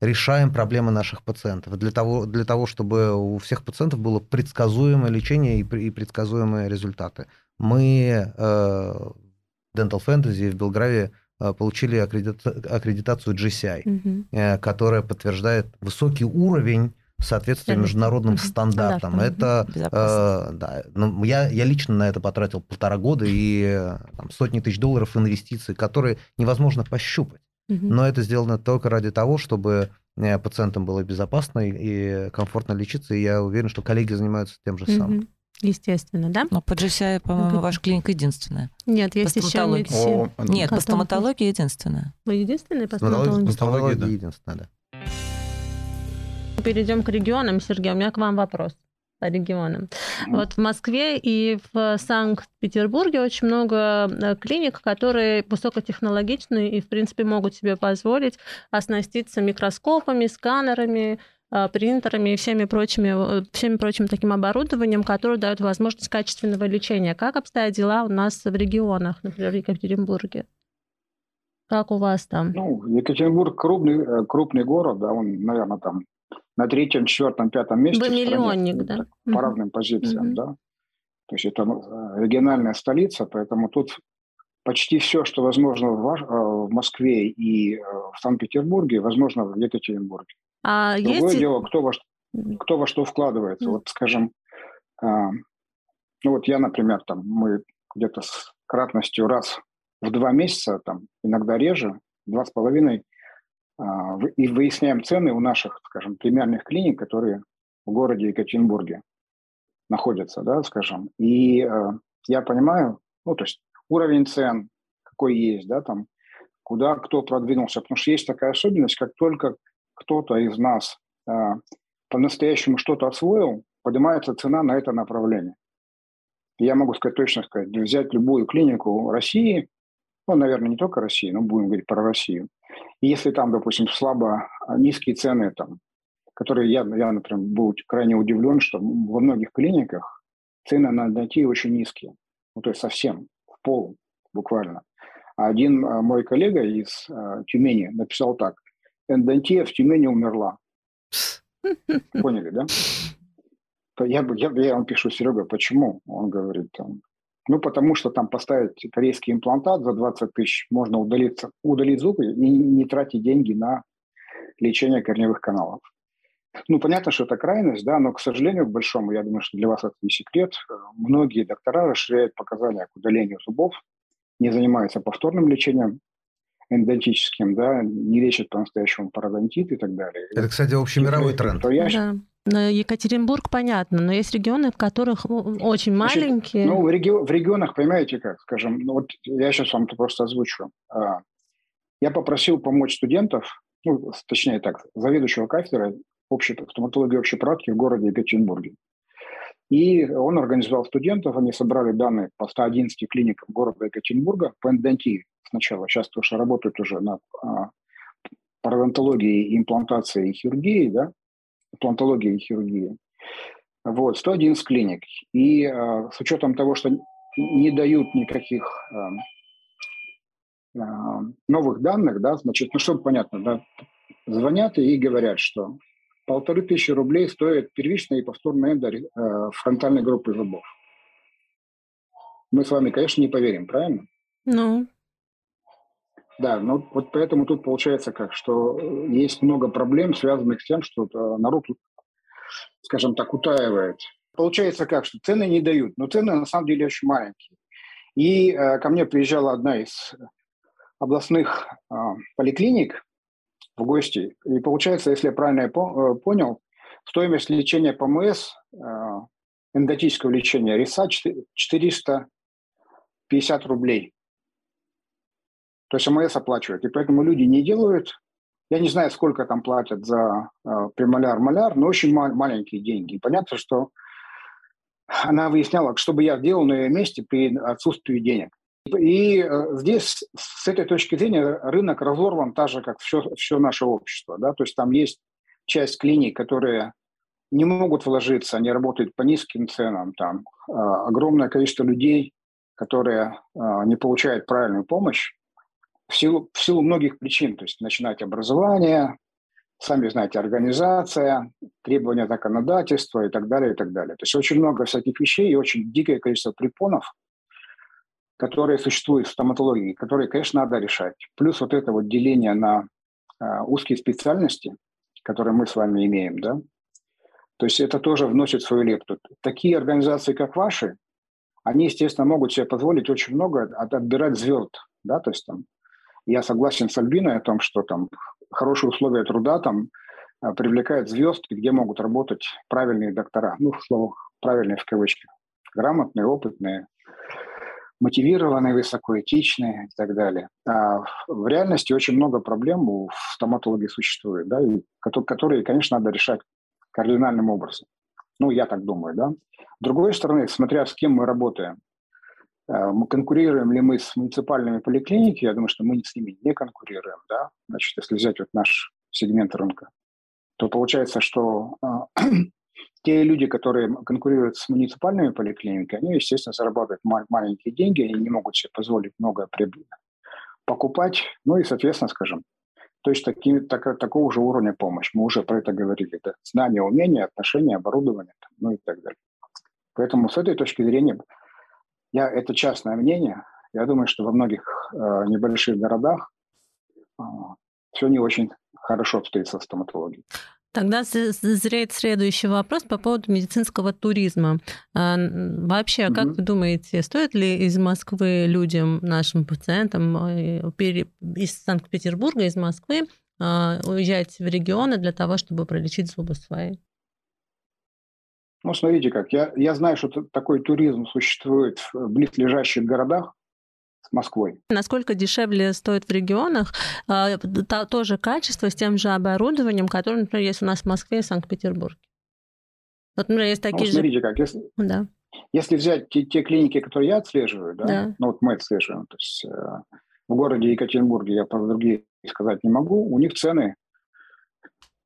решаем проблемы наших пациентов. Для того, для того чтобы у всех пациентов было предсказуемое лечение и, и предсказуемые результаты. Мы э, в Dental Fantasy в Белграве получили аккредита аккредитацию GCI, э, которая подтверждает высокий уровень соответствие международным стандартам. Это, э, да, ну, я, я лично на это потратил полтора года и там, сотни тысяч долларов инвестиций, которые невозможно пощупать. Но это сделано только ради того, чтобы э, пациентам было безопасно и комфортно лечиться, и я уверен, что коллеги занимаются тем же самым. Естественно, да? Но по GCI, по-моему, ваша клиника единственная. Нет, есть еще медицина. Нет, по стоматологии единственная. Вы единственная по стоматологии? По стоматологии единственная, да перейдем к регионам. Сергей, у меня к вам вопрос. по регионам. Вот в Москве и в Санкт-Петербурге очень много э, клиник, которые высокотехнологичные и, в принципе, могут себе позволить оснаститься микроскопами, сканерами, э, принтерами и всеми прочими, э, всеми прочим таким оборудованием, которое дает возможность качественного лечения. Как обстоят дела у нас в регионах, например, в Екатеринбурге? Как у вас там? Ну, Екатеринбург крупный, крупный город, да, он, наверное, там на третьем, четвертом, пятом месте. Вы миллионник, стране, да? По разным позициям, mm да. То есть это э, региональная столица, поэтому тут почти все, что возможно в, э, в Москве и э, в Санкт-Петербурге, возможно в Екатеринбурге. А Другое есть... дело, кто во, кто во что вкладывается. mm Вот, скажем, ну вот я, например, там мы где-то с кратностью раз в два месяца, там иногда реже, два с половиной, и выясняем цены у наших, скажем, премиальных клиник, которые в городе Екатеринбурге находятся, да, скажем. И э, я понимаю, ну, то есть уровень цен какой есть, да, там, куда кто продвинулся. Потому что есть такая особенность, как только кто-то из нас э, по-настоящему что-то освоил, поднимается цена на это направление. Я могу сказать точно сказать, взять любую клинику России, ну, наверное, не только России, но будем говорить про Россию – если там, допустим, слабо а, низкие цены, там, которые я, я, например, был крайне удивлен, что во многих клиниках цены на эндонтию очень низкие. Ну, то есть совсем, в пол буквально. А один мой коллега из а, Тюмени написал так. Эндонтия в Тюмени умерла. Поняли, да? Я, я, я вам пишу, Серега, почему? Он говорит, там, ну, потому что там поставить корейский имплантат за 20 тысяч можно удалиться, удалить зубы и не тратить деньги на лечение корневых каналов. Ну, понятно, что это крайность, да, но, к сожалению, к большому, я думаю, что для вас это не секрет, многие доктора расширяют показания к удалению зубов, не занимаются повторным лечением эндонтическим, да, не лечат по-настоящему пародонтит и так далее. Это, кстати, общемировой тренд. Я да. Екатеринбург понятно, но есть регионы, в которых очень Значит, маленькие. Ну, в, реги... в регионах, понимаете, как, скажем, ну, вот я сейчас вам это просто озвучу. А, я попросил помочь студентов, ну, точнее так, заведующего кафедры общей стоматологии общей практики в городе Екатеринбурге. И он организовал студентов, они собрали данные по 111 клиникам города Екатеринбурга по эндонтии сначала. Сейчас тоже работают уже на пародонтологии, имплантации и хирургии, да, плантологии и хирургии. Вот, 111 клиник. И э, с учетом того, что не дают никаких э, э, новых данных, да, значит, ну, чтобы понятно, да, звонят и говорят, что полторы тысячи рублей стоит первичная и повторная эндо э, фронтальной группы зубов. Мы с вами, конечно, не поверим, правильно? Ну. Да, ну вот поэтому тут получается как, что э, есть много проблем, связанных с тем, что э, народ, скажем так, утаивает. Получается как, что цены не дают, но цены на самом деле очень маленькие. И э, ко мне приезжала одна из областных э, поликлиник в гости, и получается, если я правильно э, понял, стоимость лечения ПМС, э, эндотического лечения РИСа 450 рублей то есть МС оплачивает. И поэтому люди не делают. Я не знаю, сколько там платят за э, премоляр-маляр, но очень мал- маленькие деньги. И понятно, что она выясняла, что бы я делал на ее месте при отсутствии денег. И э, здесь, с этой точки зрения, рынок разорван так же, как все, все наше общество. Да? То есть там есть часть клиник, которые не могут вложиться, они работают по низким ценам. Там э, огромное количество людей, которые э, не получают правильную помощь в силу, в силу многих причин, то есть начинать образование, сами знаете, организация, требования законодательства и так далее, и так далее. То есть очень много всяких вещей и очень дикое количество препонов, которые существуют в стоматологии, которые, конечно, надо решать. Плюс вот это вот деление на э, узкие специальности, которые мы с вами имеем, да, то есть это тоже вносит свою лепту. Такие организации, как ваши, они, естественно, могут себе позволить очень много отбирать звезд, да, то есть там я согласен с Альбиной о том, что там хорошие условия труда там а, привлекают звезд, где могут работать правильные доктора. Ну, слово правильные в кавычках. Грамотные, опытные, мотивированные, высокоэтичные и так далее. А в реальности очень много проблем у стоматологии существует, да, и которые, конечно, надо решать кардинальным образом. Ну, я так думаю, да. С другой стороны, смотря с кем мы работаем, конкурируем ли мы с муниципальными поликлиниками, я думаю, что мы с ними не конкурируем, да. Значит, если взять вот наш сегмент рынка, то получается, что э, те люди, которые конкурируют с муниципальными поликлиниками, они, естественно, зарабатывают маленькие деньги, они не могут себе позволить много прибыли покупать, ну и, соответственно, скажем, то есть такими, так, такого же уровня помощь. Мы уже про это говорили. Это знания, умения, отношения, оборудование, ну и так далее. Поэтому с этой точки зрения, я, это частное мнение, я думаю, что во многих э, небольших городах э, все не очень хорошо обстоит со стоматологией. Тогда зреет следующий вопрос по поводу медицинского туризма. А, вообще, как угу. вы думаете, стоит ли из Москвы людям, нашим пациентам э, из Санкт-Петербурга, из Москвы а, уезжать в регионы для того, чтобы пролечить зубы свои? Ну, смотрите как, я, я знаю, что такой туризм существует в близлежащих городах, с Москвой. Насколько дешевле стоит в регионах э, то, то же качество с тем же оборудованием, которое, например, есть у нас в Москве и Санкт-Петербурге? Вот, например, есть такие ну, смотрите же... как, если, да. если взять те, те клиники, которые я отслеживаю, да, да. ну вот мы отслеживаем, то есть э, в городе Екатеринбурге, я про другие сказать не могу, у них цены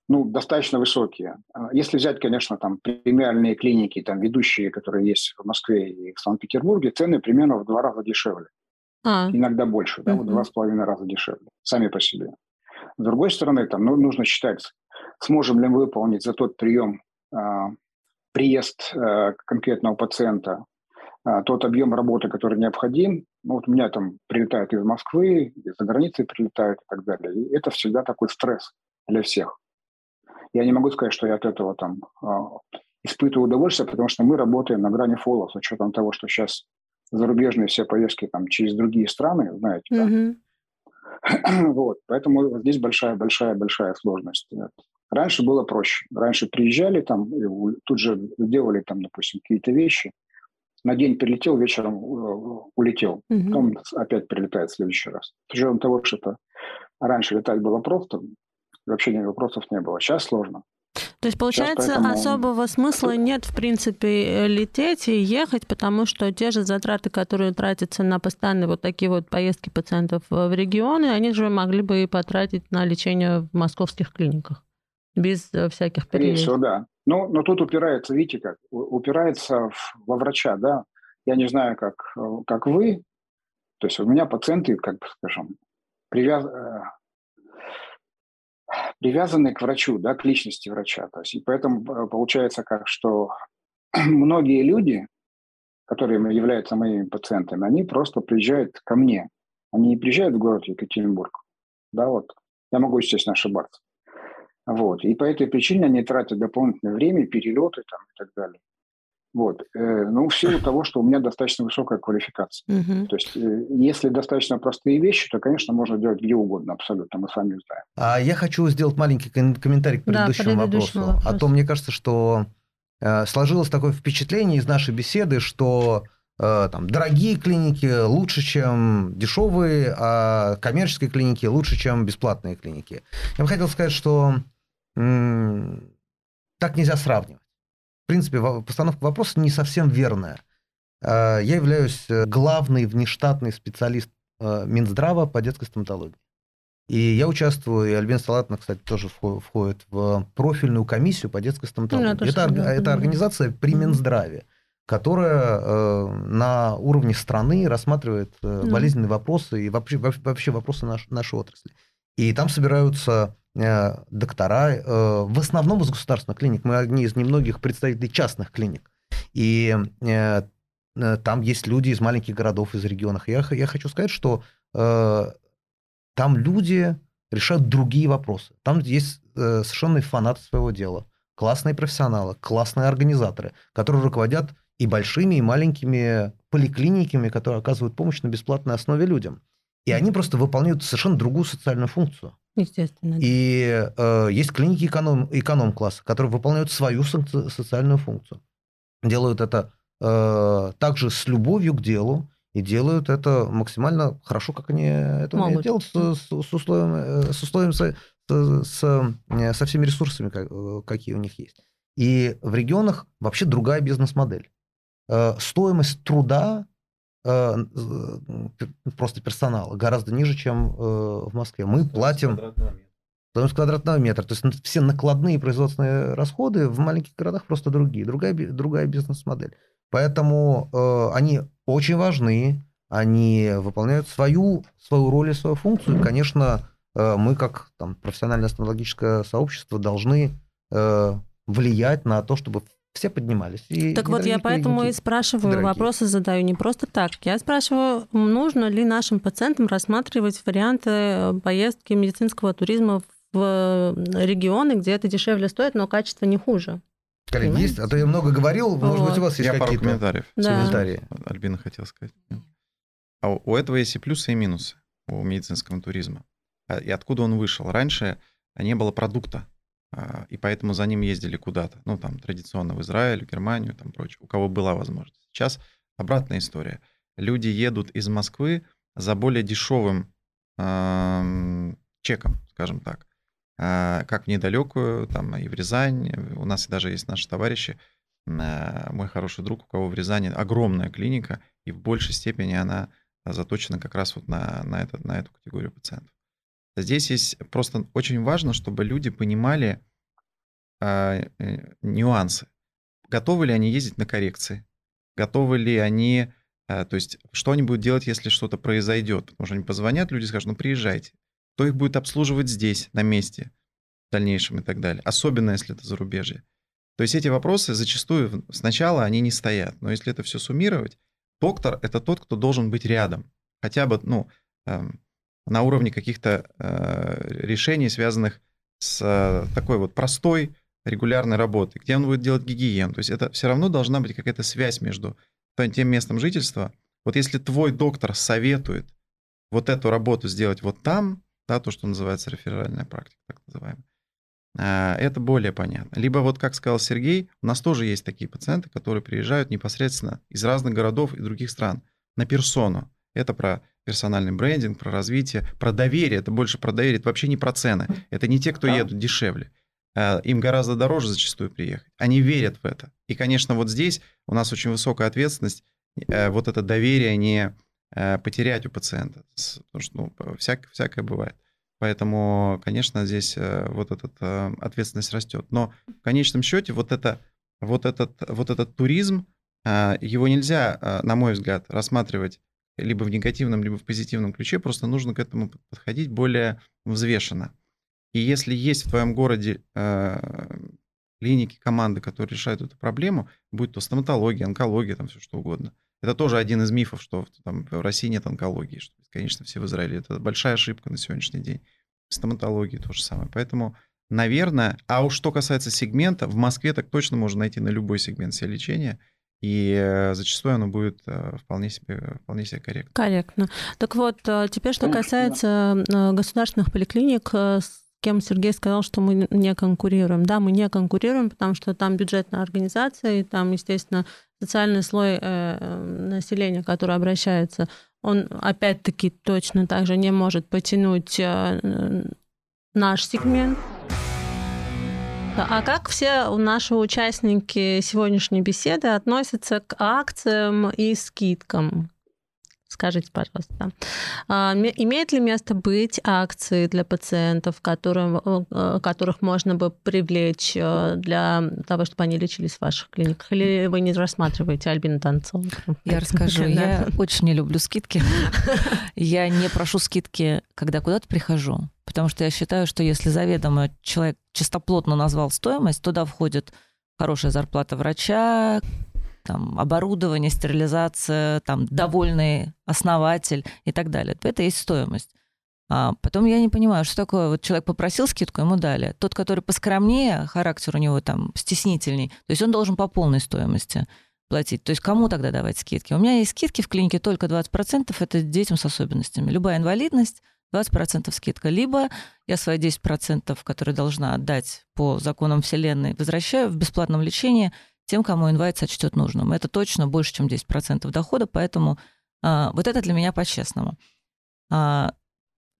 ну, достаточно высокие. А если взять, конечно, там премиальные клиники, там ведущие, которые есть в Москве и в Санкт-Петербурге, цены примерно в два раза дешевле. А. Иногда больше, да, вот два с половиной раза дешевле, сами по себе. С другой стороны, там, ну, нужно считать, сможем ли мы выполнить за тот прием а, приезд а, конкретного пациента, а, тот объем работы, который необходим. Ну, вот у меня там прилетают из Москвы, из-за границы прилетают и так далее. И это всегда такой стресс для всех. Я не могу сказать, что я от этого там а, испытываю удовольствие, потому что мы работаем на грани фола с учетом того, что сейчас зарубежные все поездки там через другие страны, знаете, mm-hmm. да? вот, поэтому здесь большая-большая-большая сложность. Раньше было проще. Раньше приезжали там, и тут же делали там, допустим, какие-то вещи. На день прилетел, вечером э, улетел. Mm-hmm. Потом опять прилетает в следующий раз. С учетом того, что это раньше летать было просто, вообще вопросов не было. Сейчас сложно. То есть, получается, поэтому... особого смысла нет, в принципе, лететь и ехать, потому что те же затраты, которые тратятся на постоянные вот такие вот поездки пациентов в регионы, они же могли бы и потратить на лечение в московских клиниках без э, всяких всего, да. Но, но тут упирается, видите как, упирается в, во врача, да. Я не знаю, как, э, как вы, то есть у меня пациенты, как бы скажем, привяз привязаны к врачу, да, к личности врача. То есть, и поэтому э, получается как, что многие люди, которые являются моими пациентами, они просто приезжают ко мне. Они не приезжают в город Екатеринбург. Да, вот. Я могу, естественно, ошибаться. Вот. И по этой причине они тратят дополнительное время, перелеты там, и так далее. Вот. Э, ну, в силу того, что у меня достаточно высокая квалификация. Угу. То есть, э, если достаточно простые вещи, то, конечно, можно делать где угодно, абсолютно, мы сами знаем. А я хочу сделать маленький комментарий к предыдущему, да, вопросу. вопросу. А то мне кажется, что э, сложилось такое впечатление из нашей беседы, что э, там, дорогие клиники лучше, чем дешевые, а коммерческие клиники лучше, чем бесплатные клиники. Я бы хотел сказать, что м- так нельзя сравнивать принципе, постановка вопроса не совсем верная. А, я являюсь э, главный внештатный специалист э, Минздрава по детской стоматологии. И я участвую, и Альбина Салатовна, кстати, тоже входит в профильную комиссию по детской стоматологии. Ну, это, это, это организация при Минздраве, которая э, на уровне страны рассматривает э, болезненные вопросы и вообще, вообще вопросы наш, нашей отрасли. И там собираются Э, доктора, э, в основном из государственных клиник. Мы одни из немногих представителей частных клиник. И э, там есть люди из маленьких городов, из регионов. Я, я хочу сказать, что там люди решают другие вопросы. Там есть совершенно фанаты своего дела. Классные профессионалы, классные организаторы, которые руководят и большими, и маленькими поликлиниками, которые оказывают помощь на бесплатной основе людям. И они просто выполняют совершенно другую социальную функцию. Естественно. И э, есть клиники эконом, эконом-класса, которые выполняют свою со- социальную функцию. Делают это э, также с любовью к делу и делают это максимально хорошо, как они это умеют делать, с, с, с условием, э, с условием со, с, э, со всеми ресурсами, э, какие у них есть. И в регионах вообще другая бизнес-модель. Стоимость труда просто персонала гораздо ниже, чем в Москве. Мы платим стоимость квадратного метра. То есть все накладные производственные расходы в маленьких городах просто другие, другая, другая бизнес-модель. Поэтому э, они очень важны, они выполняют свою, свою роль и свою функцию. И, конечно, э, мы, как там, профессиональное стоматологическое сообщество, должны э, влиять на то, чтобы все поднимались. И так вот, я поэтому и спрашиваю, дорогие. вопросы задаю не просто так. Я спрашиваю, нужно ли нашим пациентам рассматривать варианты э, поездки медицинского туризма в регионы, где это дешевле стоит, но качество не хуже. Коллеги, есть? А то я много говорил, вот. может быть, у вас есть я какие-то... комментариев. Да. комментарии. Альбина хотел сказать. А у этого есть и плюсы, и минусы у медицинского туризма. А, и откуда он вышел? Раньше не было продукта, и поэтому за ним ездили куда-то. Ну, там, традиционно в Израиль, в Германию, там, прочее, у кого была возможность. Сейчас обратная история. Люди едут из Москвы за более дешевым э, чеком, скажем так. А, как в недалекую, там и в Рязань. У нас даже есть наши товарищи, а, мой хороший друг, у кого в Рязани огромная клиника, и в большей степени она заточена как раз вот на, на, это, на эту категорию пациентов. Здесь есть просто очень важно, чтобы люди понимали э, нюансы. Готовы ли они ездить на коррекции? Готовы ли они, э, то есть что они будут делать, если что-то произойдет? Потому что они позвонят, люди скажут, ну приезжайте кто их будет обслуживать здесь, на месте, в дальнейшем и так далее. Особенно, если это зарубежье. То есть эти вопросы зачастую сначала они не стоят. Но если это все суммировать, доктор – это тот, кто должен быть рядом. Хотя бы ну, э, на уровне каких-то э, решений, связанных с э, такой вот простой регулярной работой, где он будет делать гигиену. То есть это все равно должна быть какая-то связь между тем местом жительства. Вот если твой доктор советует вот эту работу сделать вот там, да, то, что называется реферальная практика, так называемая. А, это более понятно. Либо вот, как сказал Сергей, у нас тоже есть такие пациенты, которые приезжают непосредственно из разных городов и других стран на персону. Это про персональный брендинг, про развитие, про доверие. Это больше про доверие, это вообще не про цены. Это не те, кто едут дешевле. А, им гораздо дороже зачастую приехать. Они верят в это. И, конечно, вот здесь у нас очень высокая ответственность э, вот это доверие не Э, потерять у пациента, потому что ну, всяк, всякое бывает. Поэтому, конечно, здесь э, вот эта э, ответственность растет. Но в конечном счете вот, это, вот, этот, вот этот туризм, его нельзя, на мой взгляд, рассматривать либо в негативном, либо в позитивном ключе, просто нужно к этому подходить более взвешенно. И если есть в твоем городе клиники, команды, которые решают эту проблему, будь то стоматология, онкология, там все что угодно – это тоже один из мифов, что там, в России нет онкологии, что, конечно, все в Израиле. Это большая ошибка на сегодняшний день. В стоматологии то же самое. Поэтому, наверное, а уж что касается сегмента, в Москве так точно можно найти на любой сегмент себе лечения. И э, зачастую оно будет э, вполне себе, вполне себе корректно. Корректно. Так вот, э, теперь что касается государственных поликлиник, с кем Сергей сказал, что мы не конкурируем. Да, мы не конкурируем, потому что там бюджетная организация, и там, естественно, социальный слой э, населения, который обращается, он опять-таки точно так же не может потянуть э, наш сегмент. А как все наши участники сегодняшней беседы относятся к акциям и скидкам? Скажите, пожалуйста, а, имеет ли место быть акции для пациентов, которым, э, которых можно бы привлечь э, для того, чтобы они лечились в ваших клиниках? Или вы не рассматриваете Альбина Танцова? Я расскажу. Я очень не люблю скидки. Я не прошу скидки, когда куда-то прихожу, потому что я считаю, что если заведомо человек чистоплотно назвал стоимость, туда входит хорошая зарплата врача, там, оборудование, стерилизация, там, довольный основатель и так далее. Это есть стоимость. А потом я не понимаю, что такое, вот человек попросил скидку, ему дали. Тот, который поскромнее, характер у него там стеснительней, то есть он должен по полной стоимости платить. То есть кому тогда давать скидки? У меня есть скидки в клинике только 20%, это детям с особенностями. Любая инвалидность, 20% скидка. Либо я свои 10%, которые должна отдать по законам Вселенной, возвращаю в бесплатном лечении тем, кому инвайт сочтет нужным. Это точно больше, чем 10% дохода, поэтому а, вот это для меня по-честному. А,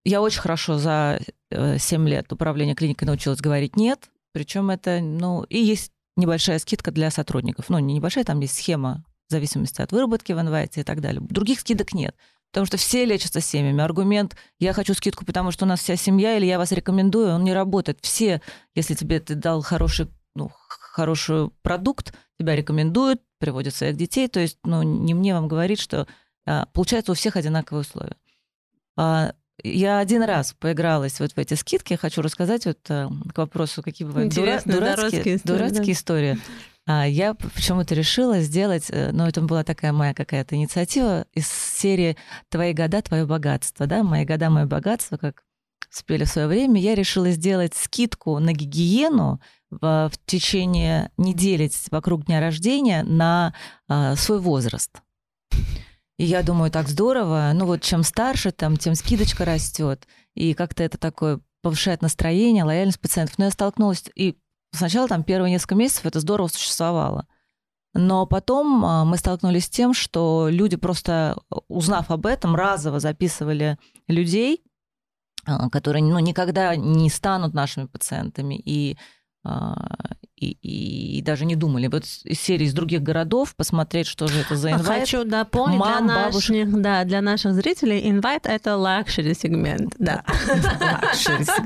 я очень хорошо за 7 э, лет управления клиникой научилась говорить «нет», причем это, ну, и есть небольшая скидка для сотрудников. Ну, не небольшая, там есть схема в зависимости от выработки в инвайте и так далее. Других скидок нет. Потому что все лечатся семьями. Аргумент «я хочу скидку, потому что у нас вся семья» или «я вас рекомендую», он не работает. Все, если тебе ты дал хороший, ну, хороший продукт, тебя рекомендуют, приводят своих детей. То есть ну, не мне вам говорить, что а, получается у всех одинаковые условия. А, я один раз поигралась вот в эти скидки. Хочу рассказать вот а, к вопросу, какие бывают дура- дурацкие, дурацкие истории. А я почему-то решила сделать, э, ну, это была такая моя какая-то инициатива из серии «Твои года, твое богатство», да, «Мои года, мое богатство», как спели в свое время, я решила сделать скидку на гигиену в, в течение недели вокруг дня рождения на а, свой возраст. И я думаю, так здорово. Ну вот чем старше, там, тем скидочка растет. И как-то это такое повышает настроение, лояльность пациентов. Но я столкнулась и Сначала там первые несколько месяцев это здорово существовало. Но потом а, мы столкнулись с тем, что люди просто, узнав об этом, разово записывали людей, а, которые ну, никогда не станут нашими пациентами. И а, и, и, и даже не думали. Вот из серии из других городов посмотреть, что же это за invite. Хочу дополнить Мам, для, наших, бабушек... да, для наших зрителей. Invite — это luxury сегмент, да.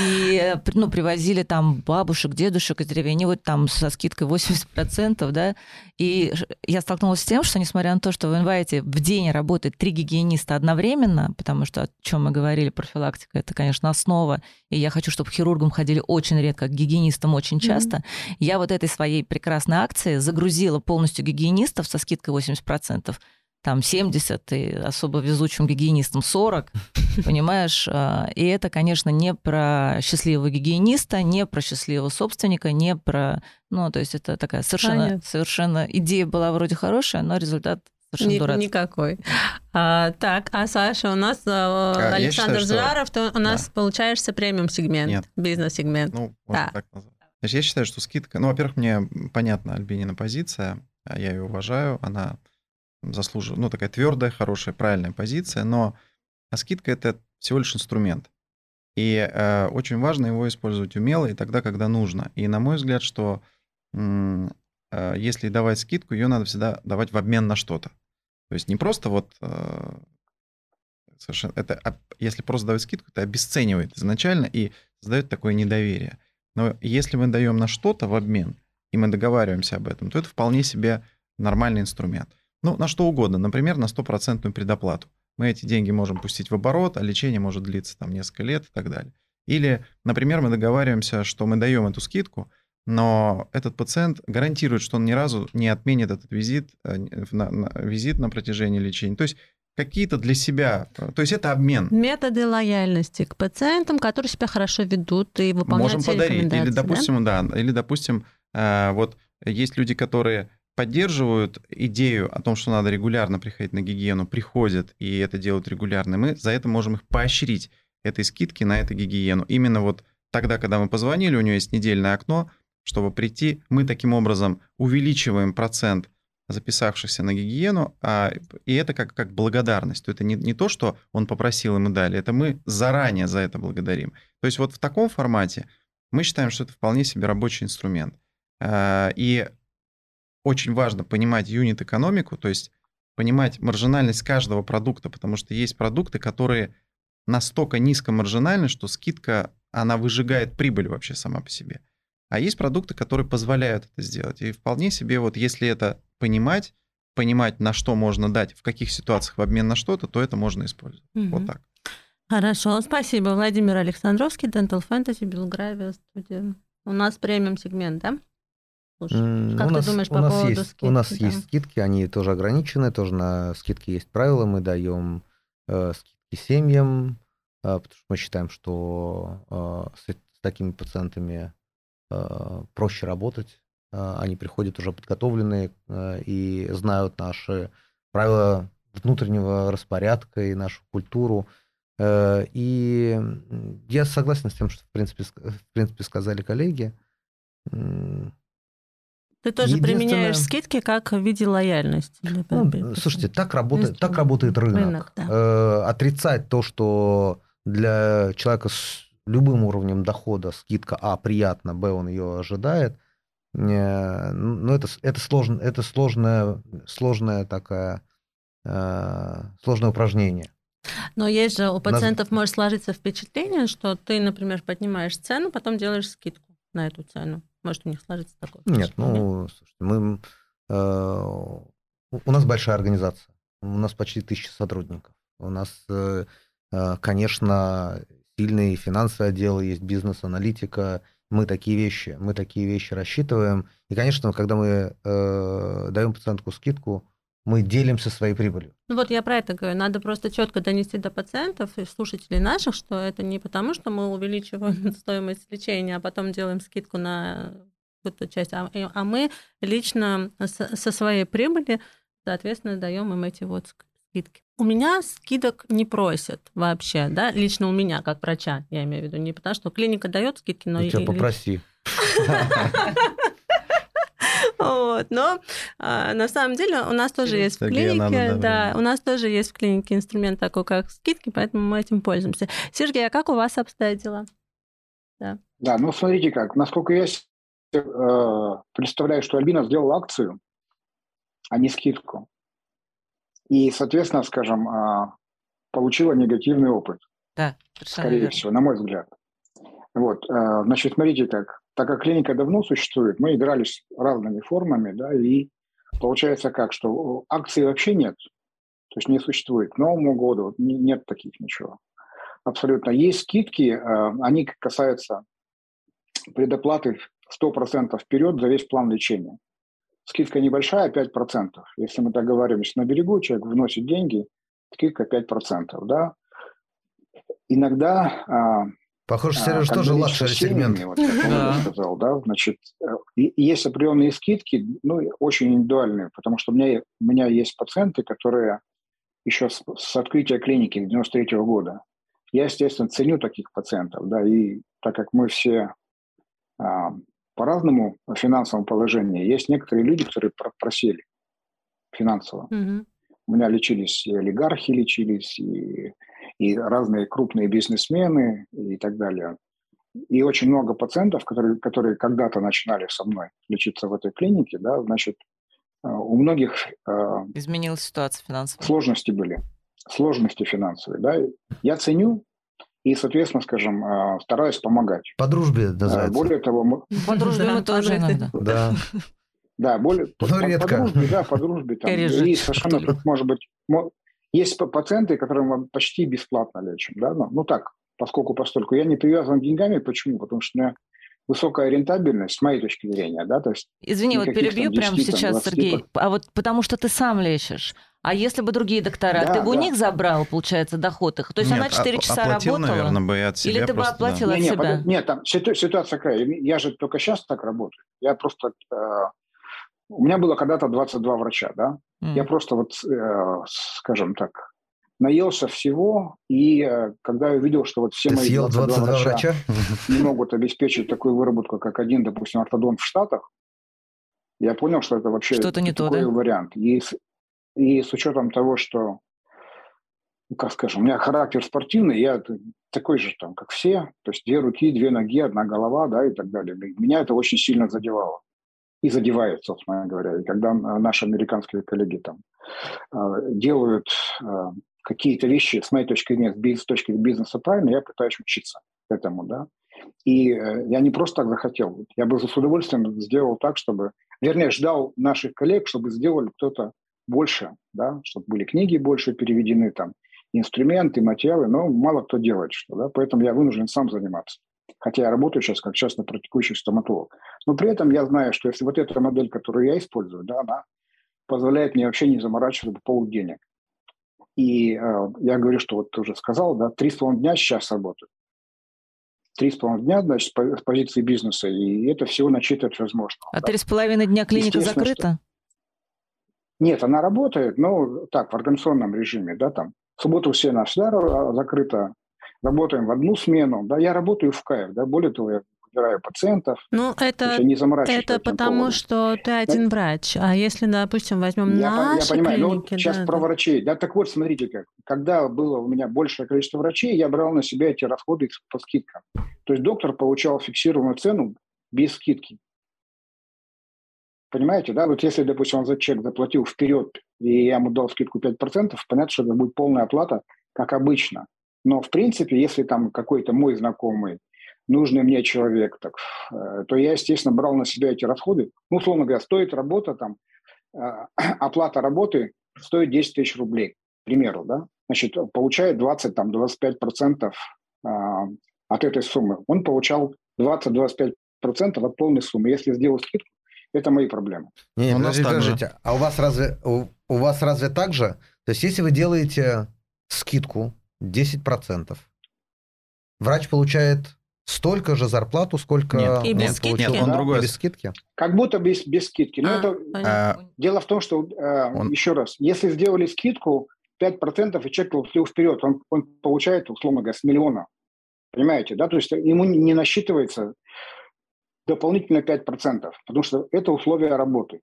И ну, привозили там бабушек, дедушек из деревень, вот там со скидкой 80%, да. И я столкнулась с тем, что несмотря на то, что в инвайте в день работает три гигиениста одновременно, потому что о чем мы говорили, профилактика — это, конечно, основа, и я хочу, чтобы хирургам ходили очень редко, к гигиенистам очень часто, место. Я вот этой своей прекрасной акции загрузила полностью гигиенистов со скидкой 80%, там 70 и особо везучим гигиенистам 40, понимаешь? А, и это, конечно, не про счастливого гигиениста, не про счастливого собственника, не про... Ну, то есть это такая совершенно, совершенно... Идея была вроде хорошая, но результат Совершенно Ни, дурацкий. Никакой. А, так, а Саша, у нас а, Александр считаю, Жаров, что... то у нас да. получаешься премиум-сегмент, бизнес-сегмент. Ну, да. так назвать. Значит, я считаю, что скидка... Ну, во-первых, мне понятна Альбинина позиция, а я ее уважаю, она заслуживает... Ну, такая твердая, хорошая, правильная позиция, но а скидка — это всего лишь инструмент. И э, очень важно его использовать умело и тогда, когда нужно. И на мой взгляд, что э, если давать скидку, ее надо всегда давать в обмен на что-то. То есть не просто вот э, совершенно это, если просто давать скидку, это обесценивает изначально и создает такое недоверие. Но если мы даем на что-то в обмен, и мы договариваемся об этом, то это вполне себе нормальный инструмент. Ну, на что угодно, например, на стопроцентную предоплату. Мы эти деньги можем пустить в оборот, а лечение может длиться там несколько лет и так далее. Или, например, мы договариваемся, что мы даем эту скидку, но этот пациент гарантирует, что он ни разу не отменит этот визит, э, на, на, визит на протяжении лечения. То есть какие-то для себя. То есть это обмен. Методы лояльности к пациентам, которые себя хорошо ведут и выполняют Можем подарить. Или, допустим, да? да, или, допустим, э, вот есть люди, которые поддерживают идею о том, что надо регулярно приходить на гигиену, приходят и это делают регулярно, мы за это можем их поощрить этой скидки на эту гигиену. Именно вот тогда, когда мы позвонили, у него есть недельное окно, чтобы прийти, мы таким образом увеличиваем процент записавшихся на гигиену, а, и это как, как благодарность. То это не, не то, что он попросил, и мы дали, это мы заранее за это благодарим. То есть вот в таком формате мы считаем, что это вполне себе рабочий инструмент. А, и очень важно понимать юнит-экономику, то есть понимать маржинальность каждого продукта, потому что есть продукты, которые настолько низкомаржинальны, что скидка, она выжигает прибыль вообще сама по себе. А есть продукты, которые позволяют это сделать. И вполне себе вот если это понимать, понимать, на что можно дать, в каких ситуациях в обмен на что-то, то это можно использовать. Угу. Вот так. Хорошо, спасибо. Владимир Александровский, Dental Fantasy, Белгравия студия. У нас премиум сегмент, да? Слушай, как у ты нас, думаешь по у нас поводу есть, скидки? У нас да. есть скидки, они тоже ограничены, тоже на скидки есть правила. Мы даем э, скидки семьям, э, потому что мы считаем, что э, с, с такими пациентами проще работать, а, они приходят уже подготовленные э, и знают наши правила внутреннего распорядка и нашу культуру. Э, и я согласен с тем, что в принципе, в принципе сказали коллеги. Ты тоже применяешь скидки как в виде лояльности. Ну, слушайте, так работает, так работает рынок. рынок да. э, отрицать то, что для человека с любым уровнем дохода скидка А приятно, Б он ее ожидает – ну, это, это, сложно, это сложная, сложная такая, э, сложное упражнение. Но есть же у пациентов Нас... может сложиться впечатление, что ты, например, поднимаешь цену, потом делаешь скидку на эту цену. Может, у них сложится такое Нет, ну, слушайте, мы, э, у нас большая организация. У нас почти тысяча сотрудников. У нас, э, э, конечно, сильный финансовый отдел, есть бизнес-аналитика. Мы такие вещи, мы такие вещи рассчитываем. И, конечно, когда мы э, даем пациентку скидку, мы делимся своей прибылью. Ну вот я про это говорю. Надо просто четко донести до пациентов и слушателей наших, что это не потому, что мы увеличиваем стоимость лечения, а потом делаем скидку на эту часть, а, а мы лично со своей прибыли, соответственно, даем им эти вот скидки. У меня скидок не просят вообще, да, лично у меня, как врача, я имею в виду, не потому что клиника дает скидки, но... Ну, тебя попроси. Вот. Но а, на самом деле у нас тоже есть в клинике, да, у нас тоже есть в клинике инструмент такой, как скидки, поэтому мы этим пользуемся. Сергей, а как у вас обстоят дела? Да, да ну смотрите как, насколько я э, представляю, что Альбина сделала акцию, а не скидку. И, соответственно, скажем, э, получила негативный опыт. Да, скорее верно. всего, на мой взгляд. Вот, э, значит, смотрите как так как клиника давно существует, мы игрались разными формами, да, и получается как, что акций вообще нет, то есть не существует. К Новому году нет таких ничего. Абсолютно. Есть скидки, э, они касаются предоплаты 100% вперед за весь план лечения. Скидка небольшая, 5%. Если мы договариваемся на берегу, человек вносит деньги, скидка 5%. Да? Иногда а, Похоже, Сереж, а, тоже luxury сегмент. Вот, да. сказал, да, значит, есть определенные скидки, ну, очень индивидуальные, потому что у меня, у меня есть пациенты, которые еще с, с открытия клиники 93 -го года. Я, естественно, ценю таких пациентов, да, и так как мы все а, по разному финансовому положению, есть некоторые люди, которые просели финансово. Угу. У меня лечились и олигархи лечились, и и разные крупные бизнесмены и так далее. И очень много пациентов, которые, которые когда-то начинали со мной лечиться в этой клинике, да, значит, э, у многих... Э, Изменилась ситуация финансовая. Сложности были, сложности финансовые, да. Я ценю и, соответственно, скажем, э, стараюсь помогать. По дружбе называется. Более того... Мы... По дружбе мы тоже иногда. Да. Да, более... Но по, редко. По дружбе, да, по дружбе. Там. И совершенно, может быть, есть пациенты, которым мы почти бесплатно лечим, да, ну, ну так, поскольку постольку. Я не привязан деньгами, почему? Потому что у меня высокая рентабельность, с моей точки зрения, да, то есть... Извини, вот перебью 10, прямо сейчас, 20, Сергей, а вот потому что ты сам лечишь, а если бы другие доктора, да, ты бы да. у них забрал, получается, доход их? То есть нет, она 4 а, часа оплатил, работала? наверное, бы от себя Или ты просто, бы оплатил да. от не, себя? Нет, нет, там ситуация какая. Я же только сейчас так работаю. Я просто э, у меня было когда-то 22 врача, да? Mm. Я просто вот, э, скажем так, наелся всего, и э, когда я увидел, что вот все Ты мои съел 22 врача, врача не могут обеспечить такую выработку, как один, допустим, ортодонт в Штатах, я понял, что это вообще Что-то не такой то, да? вариант. И, и с учетом того, что, ну, как скажем, у меня характер спортивный, я такой же там, как все, то есть две руки, две ноги, одна голова, да, и так далее. Меня это очень сильно задевало и задевает, собственно говоря. И когда наши американские коллеги там э, делают э, какие-то вещи, с моей точки зрения, с точки бизнеса правильно, я пытаюсь учиться этому, да. И э, я не просто так захотел. Я бы с удовольствием сделал так, чтобы... Вернее, ждал наших коллег, чтобы сделали кто-то больше, да, чтобы были книги больше переведены, там, инструменты, материалы, но мало кто делает что, да, поэтому я вынужден сам заниматься хотя я работаю сейчас как частно практикующий стоматолог. Но при этом я знаю, что если вот эта модель, которую я использую, да, она позволяет мне вообще не заморачиваться по поводу денег. И э, я говорю, что вот ты уже сказал, да, три с половиной дня сейчас работаю. Три с половиной дня, значит, с позиции бизнеса, и это всего начитывать возможно. А три с половиной дня клиника закрыта? Что... Нет, она работает, но так, в организационном режиме, да, там. В субботу все на всегда закрыто, работаем в одну смену, да, я работаю в кайф, да, более того, я выбираю пациентов. Ну, это, не это потому, поводу. что ты один да? врач. А если, допустим, возьмем я, наши я понимаю, клиники... Но вот сейчас да, про врачей. Да, так вот, смотрите как. Когда было у меня большее количество врачей, я брал на себя эти расходы по скидкам. То есть доктор получал фиксированную цену без скидки. Понимаете, да? Вот если, допустим, он за чек заплатил вперед, и я ему дал скидку 5%, понятно, что это будет полная оплата, как обычно. Но, в принципе, если там какой-то мой знакомый, нужный мне человек, так, э, то я, естественно, брал на себя эти расходы. Ну, условно говоря, стоит работа, там, э, оплата работы стоит 10 тысяч рублей, к примеру, да? Значит, получает 20-25% а, от этой суммы. Он получал 20-25% от полной суммы. Если сделал скидку, это мои проблемы. Не, не подождите, подождите. А у вас разве у, у вас разве так же? То есть, если вы делаете скидку 10%, врач получает столько же зарплату, сколько нет, и без скидки. Нет, он да? другой. без скидки? Как будто без, без скидки. Но а, это, а, дело в том, что, э, он... еще раз, если сделали скидку 5%, и человек получил вперед, он, он получает, условно говоря, с миллиона. Понимаете, да? То есть ему не насчитывается дополнительно 5%, потому что это условия работы.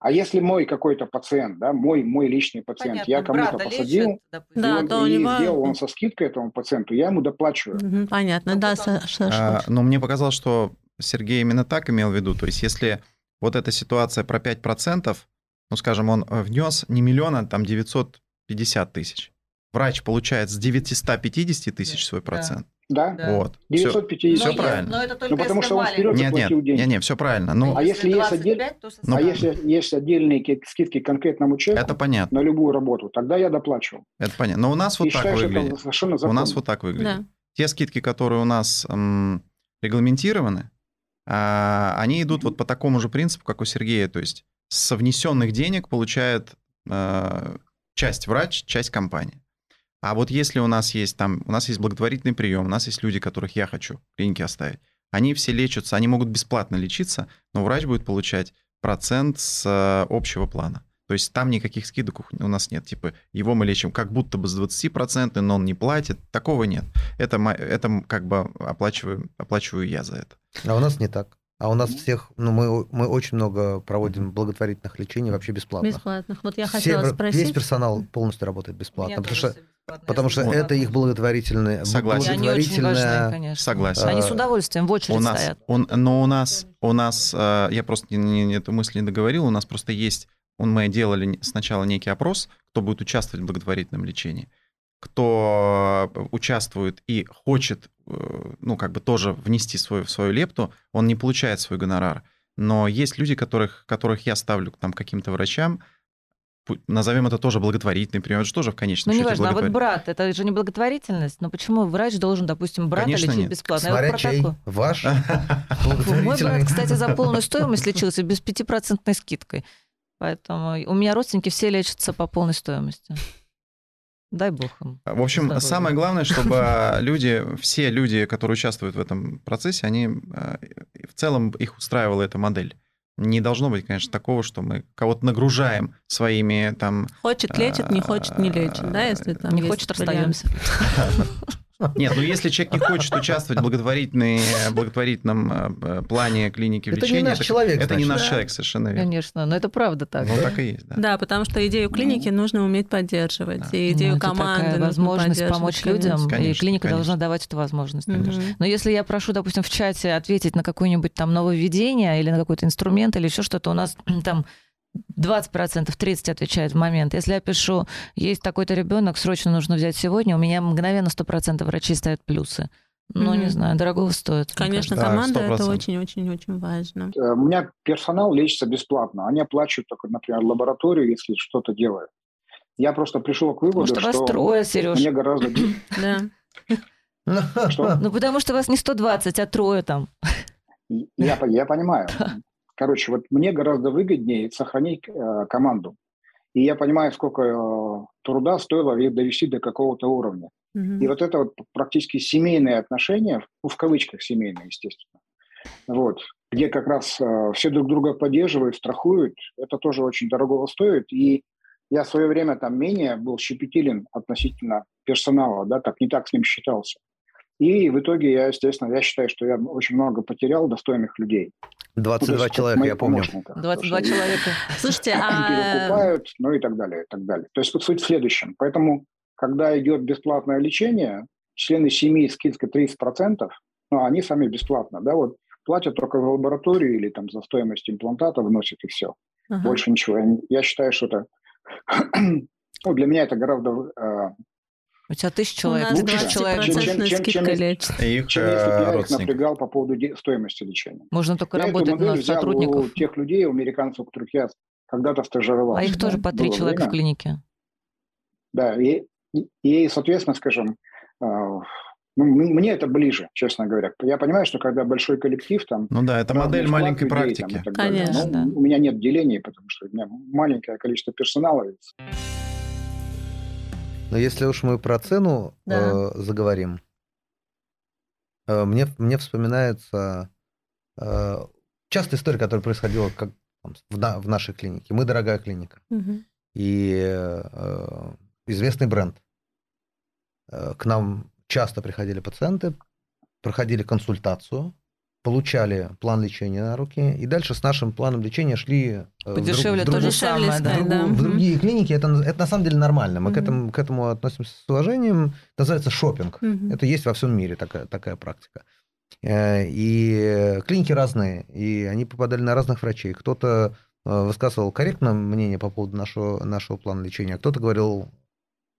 А если мой какой-то пациент, да, мой, мой личный пациент, Понятно, я кому-то посадил, лечит, да, и, он, и него... сделал он со скидкой этому пациенту, я ему доплачиваю. понятно, да, Саша. А, но мне показалось, что Сергей именно так имел в виду. То есть если вот эта ситуация про 5%, ну, скажем, он внес не миллион, а там 950 тысяч. Врач получает с 950 тысяч свой процент. Да. Вот. 950. Все, все правильно. Но это только ну, потому что он вперед нет, нет, деньги. Нет, нет, все правильно. Ну, а если, есть, отдель... ну, а если есть отдельные скидки конкретному человеку это понятно. на любую работу, тогда я доплачиваю. Это понятно. Но у нас вот И так считаю, выглядит. У нас вот так выглядит. Да. Те скидки, которые у нас м, регламентированы, а, они идут вот по такому же принципу, как у Сергея. То есть со внесенных денег получает а, часть врач, часть компания. А вот если у нас есть там, у нас есть благотворительный прием, у нас есть люди, которых я хочу в клинике оставить, они все лечатся, они могут бесплатно лечиться, но врач будет получать процент с э, общего плана. То есть там никаких скидок у нас нет. Типа его мы лечим как будто бы с 20%, но он не платит. Такого нет. Это, это как бы оплачиваю, оплачиваю я за это. А у нас не так. А у нас всех, ну, мы, мы очень много проводим благотворительных лечений вообще бесплатно. Бесплатных. Вот я хотела Все, спросить. Весь персонал полностью работает бесплатно, потому что, потому что это их благотворительные. Согласен. Они очень важны, конечно. Согласен. Они с удовольствием в очередь у нас, стоят. Он, но у нас, у нас, э, я просто не, не, эту мысль не договорил, у нас просто есть, он, мы делали сначала некий опрос, кто будет участвовать в благотворительном лечении кто участвует и хочет, э, ну, как бы тоже внести свою, свою лепту, он не получает свой гонорар. Но есть люди, которых, которых я ставлю там каким-то врачам, назовем это тоже благотворительный прием, это же тоже в конечном ну, счете неважно, а вот брат, это же не благотворительность, но почему врач должен, допустим, брата Конечно, лечить нет. бесплатно? Смотря чей, ваш Мой брат, кстати, за полную стоимость лечился без пятипроцентной скидкой. Поэтому у меня родственники все лечатся по полной стоимости. Дай бог им. В общем, здоровья. самое главное, чтобы люди, все люди, которые участвуют в этом процессе, они э, в целом их устраивала эта модель. Не должно быть, конечно, такого, что мы кого-то нагружаем своими там... Хочет лечит, не хочет не лечит, да, если там Не хочет, расстаемся. Нет, ну если человек не хочет участвовать в благотворительном э, плане клиники это лечения, не наш человек, это не наш человек, совершенно верно. Конечно, но это правда так. Ну так и есть, да. Да, потому что идею клиники нужно уметь поддерживать, и идею ну, команды возможность помочь людям, и клиника должна давать эту возможность. Но если я прошу, допустим, в чате ответить на какое-нибудь там нововведение или на какой-то инструмент или еще что-то, у нас там 20%, 30% отвечает в момент. Если я пишу, есть такой-то ребенок, срочно нужно взять сегодня, у меня мгновенно 100% врачей ставят плюсы. Ну, mm-hmm. не знаю, дорогого стоит. Конечно, команда да, это очень-очень-очень важно. Э, у меня персонал лечится бесплатно. Они оплачивают только, например, лабораторию, если что-то делают. Я просто пришел к выводу, Может, что вас трое, Сереж. мне гораздо... Да. Ну, потому что вас не 120, а трое там. Я, я понимаю. Короче, вот мне гораздо выгоднее сохранить э, команду. И я понимаю, сколько э, труда стоило ее довести до какого-то уровня. Mm-hmm. И вот это вот практически семейные отношения, ну, в кавычках семейные, естественно, вот, где как раз э, все друг друга поддерживают, страхуют, это тоже очень дорого стоит. И я в свое время там менее был щепетилен относительно персонала, да, так не так с ним считался. И в итоге я, естественно, я считаю, что я очень много потерял достойных людей. 22 ну, человека, я помню. 22 человека. Слушайте, а... Перекупают, ну и так далее, и так далее. То есть вот суть в следующем. Поэтому, когда идет бесплатное лечение, члены семьи скидка 30%, ну, они сами бесплатно, да, вот платят только в лаборатории или там за стоимость имплантата вносят и все. Ага. Больше ничего. Я, я считаю, что это ну, для меня это гораздо э, у тебя тысяча человек, тысяча человек. Чем, чем, чем, чем. Их, чем если бы я их напрягал по поводу стоимости лечения. Можно только я работать на сотрудников. у тех людей, у американцев, у которых я когда-то стажировался. А их тоже по три человека время. в клинике? Да, и, и, соответственно, скажем, э, ну, мне это ближе, честно говоря. Я понимаю, что когда большой коллектив там... Ну да, это модель маленькой людей, практики. Там, Конечно, да. У меня нет делений, потому что у меня маленькое количество персонала. Но если уж мы про цену да. э, заговорим, э, мне, мне вспоминается э, частая история, которая происходила как, там, в, на, в нашей клинике. Мы дорогая клиника. Угу. И э, известный бренд. Э, к нам часто приходили пациенты, проходили консультацию, получали план лечения на руки, и дальше с нашим планом лечения шли э, Подешевле, в, друг, то самое, да. в, да. в другие клиники. Это, это на самом деле нормально. Мы mm-hmm. к, этому, к этому относимся с уважением. Это называется шопинг. Mm-hmm. Это есть во всем мире такая, такая практика. Э, и клиники разные, и они попадали на разных врачей. Кто-то э, высказывал корректное мнение по поводу нашего, нашего плана лечения, а кто-то говорил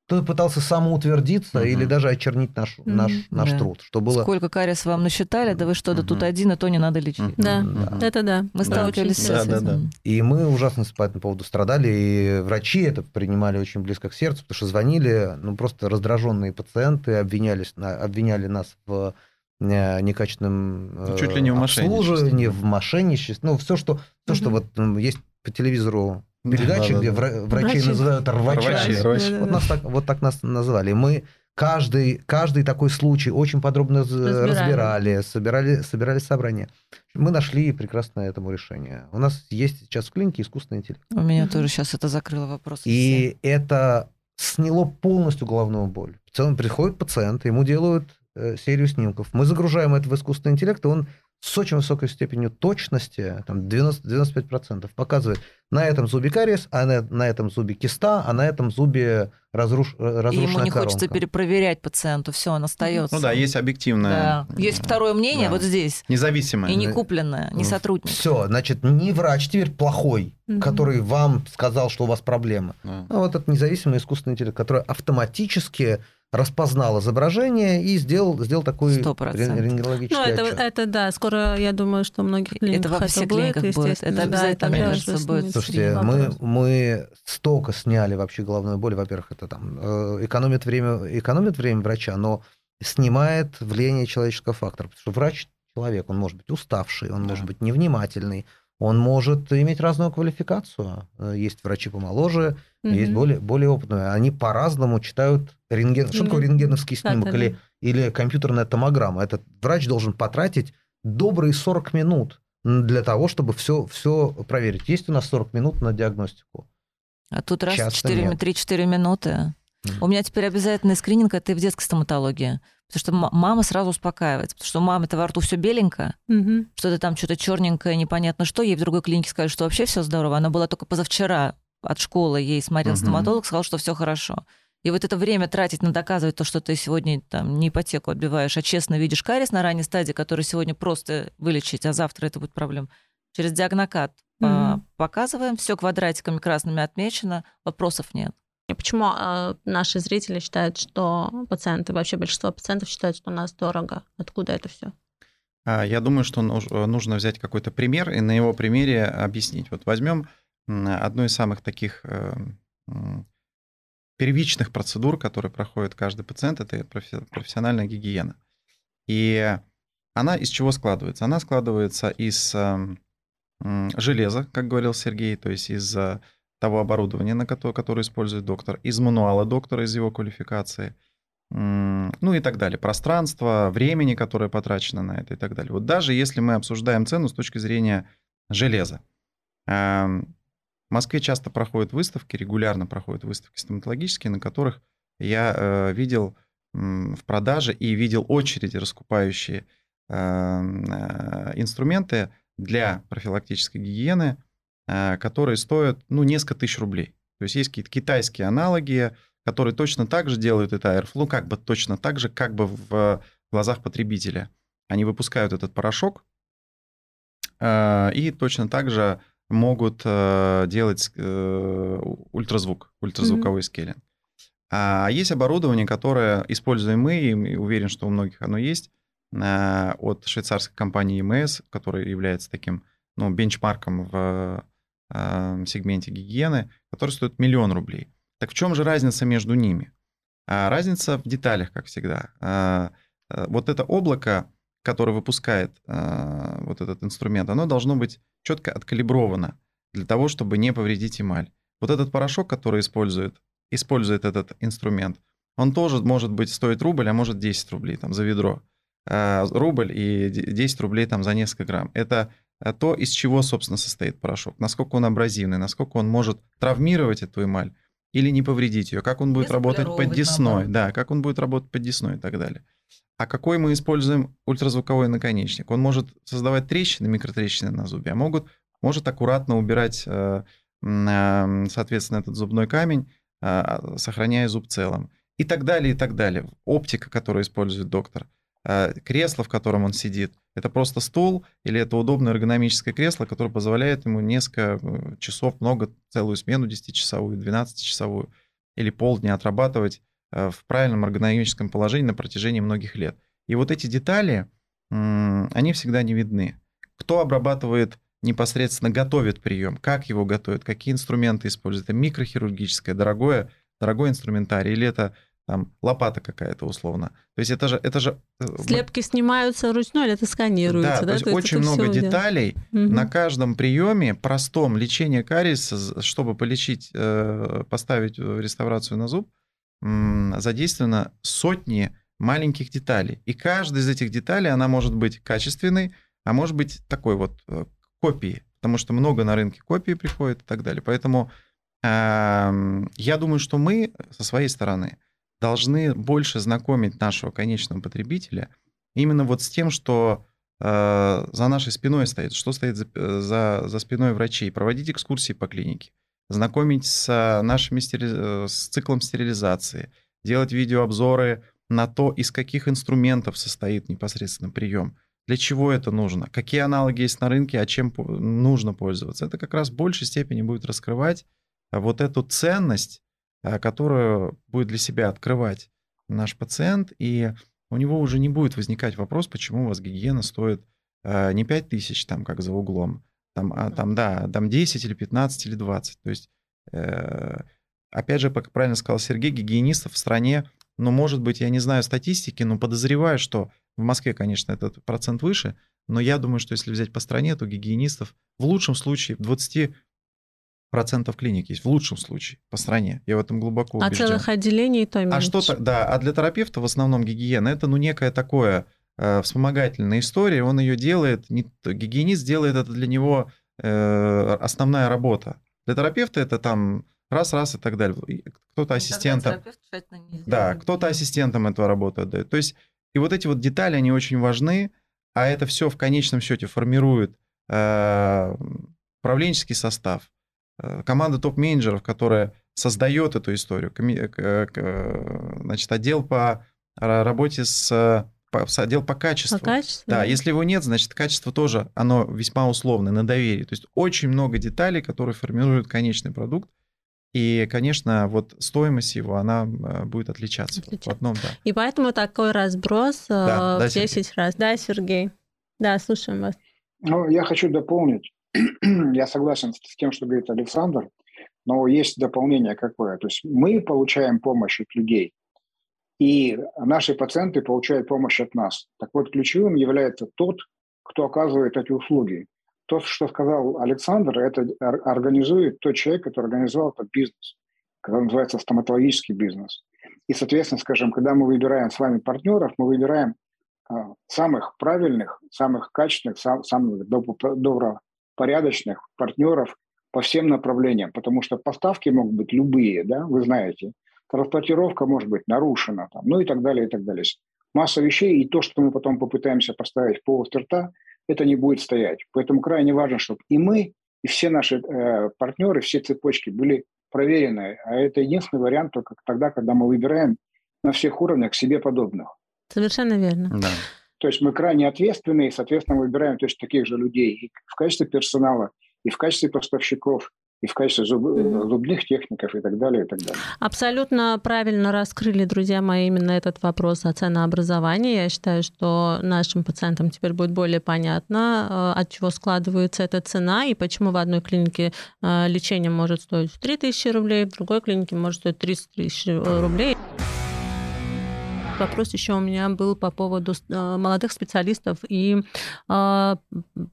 кто пытался самоутвердиться угу. или даже очернить наш, угу. наш, наш да. труд. Что было... Сколько кариес вам насчитали, да вы что, да угу. тут один, и то не надо лечить. Да. да, это да. Мы сталкивались да. с этим. Да, да, да. И мы ужасно по этому поводу страдали, и врачи это принимали очень близко к сердцу, потому что звонили, ну, просто раздраженные пациенты обвинялись, обвиняли нас в э, некачественном ну, Чуть ли не в обслуживании, в мошенничестве, ну, все, что, все, угу. что вот есть по телевизору передачи, да, где да. врачей Врачи. называют рвачами. Рвачи. Вот, нас так, вот так нас называли. Мы каждый, каждый такой случай очень подробно разбирали, разбирали собирали, собирали собрания. Мы нашли прекрасное этому решение. У нас есть сейчас в клинике искусственный интеллект. У меня тоже сейчас это закрыло вопрос. И все. это сняло полностью головную боль. В целом приходит пациент, ему делают э, серию снимков. Мы загружаем это в искусственный интеллект, и он с очень высокой степенью точности, там 90, 95%, показывает, на этом зубе кариес, а на, на этом зубе киста, а на этом зубе разруш, разрушенная И ему не коронка. хочется перепроверять пациенту, все, он остается. Ну да, есть объективное. Да. Есть второе мнение да. вот здесь. Независимое. И не купленное, не сотрудник. Все, значит, не врач теперь плохой, угу. который вам сказал, что у вас проблемы, да. а вот этот независимый искусственный интеллект, который автоматически распознал изображение и сделал, сделал такой 100%. рентгенологический ну, это, отчет. это да, скоро я думаю, что многих клиниках это, во всех это будет, будет. Это обязательно, да, кажется, будет. Слушайте, мы, мы столько сняли вообще головную боль. Во-первых, это там э, экономит время, экономит время врача, но снимает влияние человеческого фактора. Потому что врач человек, он может быть уставший, он да. может быть невнимательный, он может иметь разную квалификацию. Э, есть врачи помоложе, угу. есть более, более опытные. Они по-разному читают рентген. Что такое рентгеновский снимок да, да, или, или компьютерная томограмма? Этот врач должен потратить добрые 40 минут для того, чтобы все, все проверить. Есть у нас 40 минут на диагностику. А тут раз 3-4 минуты. Mm. У меня теперь обязательный скрининг это и в детской стоматологии. Потому что мама сразу успокаивается, потому что у мамы-то во рту все беленько, угу. что-то там что-то черненькое, непонятно что. Ей в другой клинике сказали, что вообще все здорово. Она была только позавчера от школы, ей смотрел угу. стоматолог, сказал, что все хорошо. И вот это время тратить на доказывать то, что ты сегодня там не ипотеку отбиваешь, а честно видишь кариес на ранней стадии, который сегодня просто вылечить, а завтра это будет проблем. Через диагнокат mm показываем, все квадратиками красными отмечено, вопросов нет. Почему э, наши зрители считают, что пациенты, вообще большинство пациентов считают, что у нас дорого? Откуда это все? А, я думаю, что нужно взять какой-то пример и на его примере объяснить. Вот возьмем одну из самых таких э, первичных процедур, которые проходит каждый пациент, это профессиональная гигиена. И она из чего складывается? Она складывается из эм, железа, как говорил Сергей, то есть из того оборудования, на которое, которое использует доктор, из мануала доктора, из его квалификации, ну и так далее. Пространство, времени, которое потрачено на это и так далее. Вот даже если мы обсуждаем цену с точки зрения железа. В Москве часто проходят выставки, регулярно проходят выставки стоматологические, на которых я э, видел в продаже и видел очереди, раскупающие эм, э, инструменты для профилактической гигиены – которые стоят, ну, несколько тысяч рублей. То есть есть какие-то китайские аналоги, которые точно так же делают это Airflow, как бы точно так же, как бы в глазах потребителя. Они выпускают этот порошок, И точно так же могут делать ультразвук, ультразвуковой mm-hmm. скейлинг. А есть оборудование, которое используем мы, и уверен, что у многих оно есть, от швейцарской компании EMS, которая является таким ну, бенчмарком в сегменте гигиены, который стоит миллион рублей. Так в чем же разница между ними? А разница в деталях, как всегда. А, а, вот это облако, которое выпускает а, вот этот инструмент, оно должно быть четко откалибровано для того, чтобы не повредить эмаль. Вот этот порошок, который использует, использует этот инструмент, он тоже может быть стоить рубль, а может 10 рублей там, за ведро. Рубль и 10 рублей там, за несколько грамм. Это то, из чего, собственно, состоит порошок, насколько он абразивный, насколько он может травмировать эту эмаль или не повредить ее, как он будет работать под десной, да, как он будет работать под десной и так далее. А какой мы используем ультразвуковой наконечник? Он может создавать трещины, микротрещины на зубе, а могут, может аккуратно убирать, э, э, соответственно, этот зубной камень, э, сохраняя зуб целым. И так далее, и так далее. Оптика, которую использует доктор – а, кресло, в котором он сидит, это просто стул или это удобное эргономическое кресло, которое позволяет ему несколько э, часов, много, целую смену 10-часовую, 12-часовую или полдня отрабатывать э, в правильном эргономическом положении на протяжении многих лет. И вот эти детали, они всегда не видны. Кто обрабатывает непосредственно, готовит прием, как его готовят, какие инструменты используют, это микрохирургическое, дорогое, дорогой инструментарий, или это там лопата какая-то условно. То есть это же... Это же э, Слепки снимаются ручной или это сканируется? Да, да? то есть то очень много деталей угу. на каждом приеме, простом лечении кариеса, чтобы полечить, э, поставить реставрацию на зуб, задействовано сотни маленьких деталей. И каждая из этих деталей, она может быть качественной, а может быть такой вот э, копией, потому что много на рынке копии приходит и так далее. Поэтому эм, я думаю, что мы со своей стороны должны больше знакомить нашего конечного потребителя именно вот с тем, что э, за нашей спиной стоит, что стоит за, э, за, за спиной врачей, проводить экскурсии по клинике, знакомить с нашими стери... С циклом стерилизации, делать видеообзоры на то, из каких инструментов состоит непосредственно прием, для чего это нужно, какие аналоги есть на рынке, а чем нужно пользоваться. Это как раз в большей степени будет раскрывать вот эту ценность которую будет для себя открывать наш пациент, и у него уже не будет возникать вопрос, почему у вас гигиена стоит э, не 5 тысяч, там, как за углом, там, а, там, да, там 10 или 15 или 20. То есть, э, опять же, как правильно сказал Сергей, гигиенистов в стране, ну, может быть, я не знаю статистики, но подозреваю, что в Москве, конечно, этот процент выше, но я думаю, что если взять по стране, то гигиенистов в лучшем случае в 20 процентов клиник есть, в лучшем случае, по стране. Я в этом глубоко убежден. А целых отделений то меньше. А что-то, да, а для терапевта в основном гигиена, это ну некое такое э, вспомогательная история, он ее делает, не, гигиенист делает это для него э, основная работа. Для терапевта это там раз-раз и так далее. Кто-то ассистентом... Да, кто-то ассистентом этого работает. Да. То есть, и вот эти вот детали, они очень важны, а это все в конечном счете формирует э, управленческий состав, команда топ-менеджеров, которая создает эту историю, э, значит, отдел по работе с отдел по качеству. По качеству. Да, если его нет, значит, качество тоже, оно весьма условное, на доверии. То есть очень много деталей, которые формируют конечный продукт. И, конечно, вот стоимость его, она э, будет отличаться. отличаться. В одном, да. И поэтому такой разброс да, в да, 10 Сергей. раз. Да, Сергей? Да, слушаем вас. Ну, я хочу дополнить. я согласен с тем, что говорит Александр, но есть дополнение какое. То есть мы получаем помощь от людей, и наши пациенты получают помощь от нас. Так вот, ключевым является тот, кто оказывает эти услуги. То, что сказал Александр, это организует тот человек, который организовал этот бизнес, который называется стоматологический бизнес. И, соответственно, скажем, когда мы выбираем с вами партнеров, мы выбираем а, самых правильных, самых качественных, сам, самых добро, порядочных партнеров по всем направлениям, потому что поставки могут быть любые, да, вы знаете, транспортировка может быть нарушена, там, ну и так далее, и так далее. Масса вещей, и то, что мы потом попытаемся поставить по рта, это не будет стоять. Поэтому крайне важно, чтобы и мы, и все наши э, партнеры, все цепочки были проверены. А это единственный вариант только тогда, когда мы выбираем на всех уровнях себе подобных. Совершенно верно. Да. То есть мы крайне ответственны и, соответственно, выбираем точно таких же людей и в качестве персонала, и в качестве поставщиков, и в качестве зуб, mm-hmm. зубных техников и так далее, и так далее. Абсолютно правильно раскрыли, друзья мои, именно этот вопрос о ценообразовании. Я считаю, что нашим пациентам теперь будет более понятно, э, от чего складывается эта цена и почему в одной клинике э, лечение может стоить 3000 рублей, в другой клинике может стоить 30 тысяч рублей вопрос еще у меня был по поводу э, молодых специалистов и э,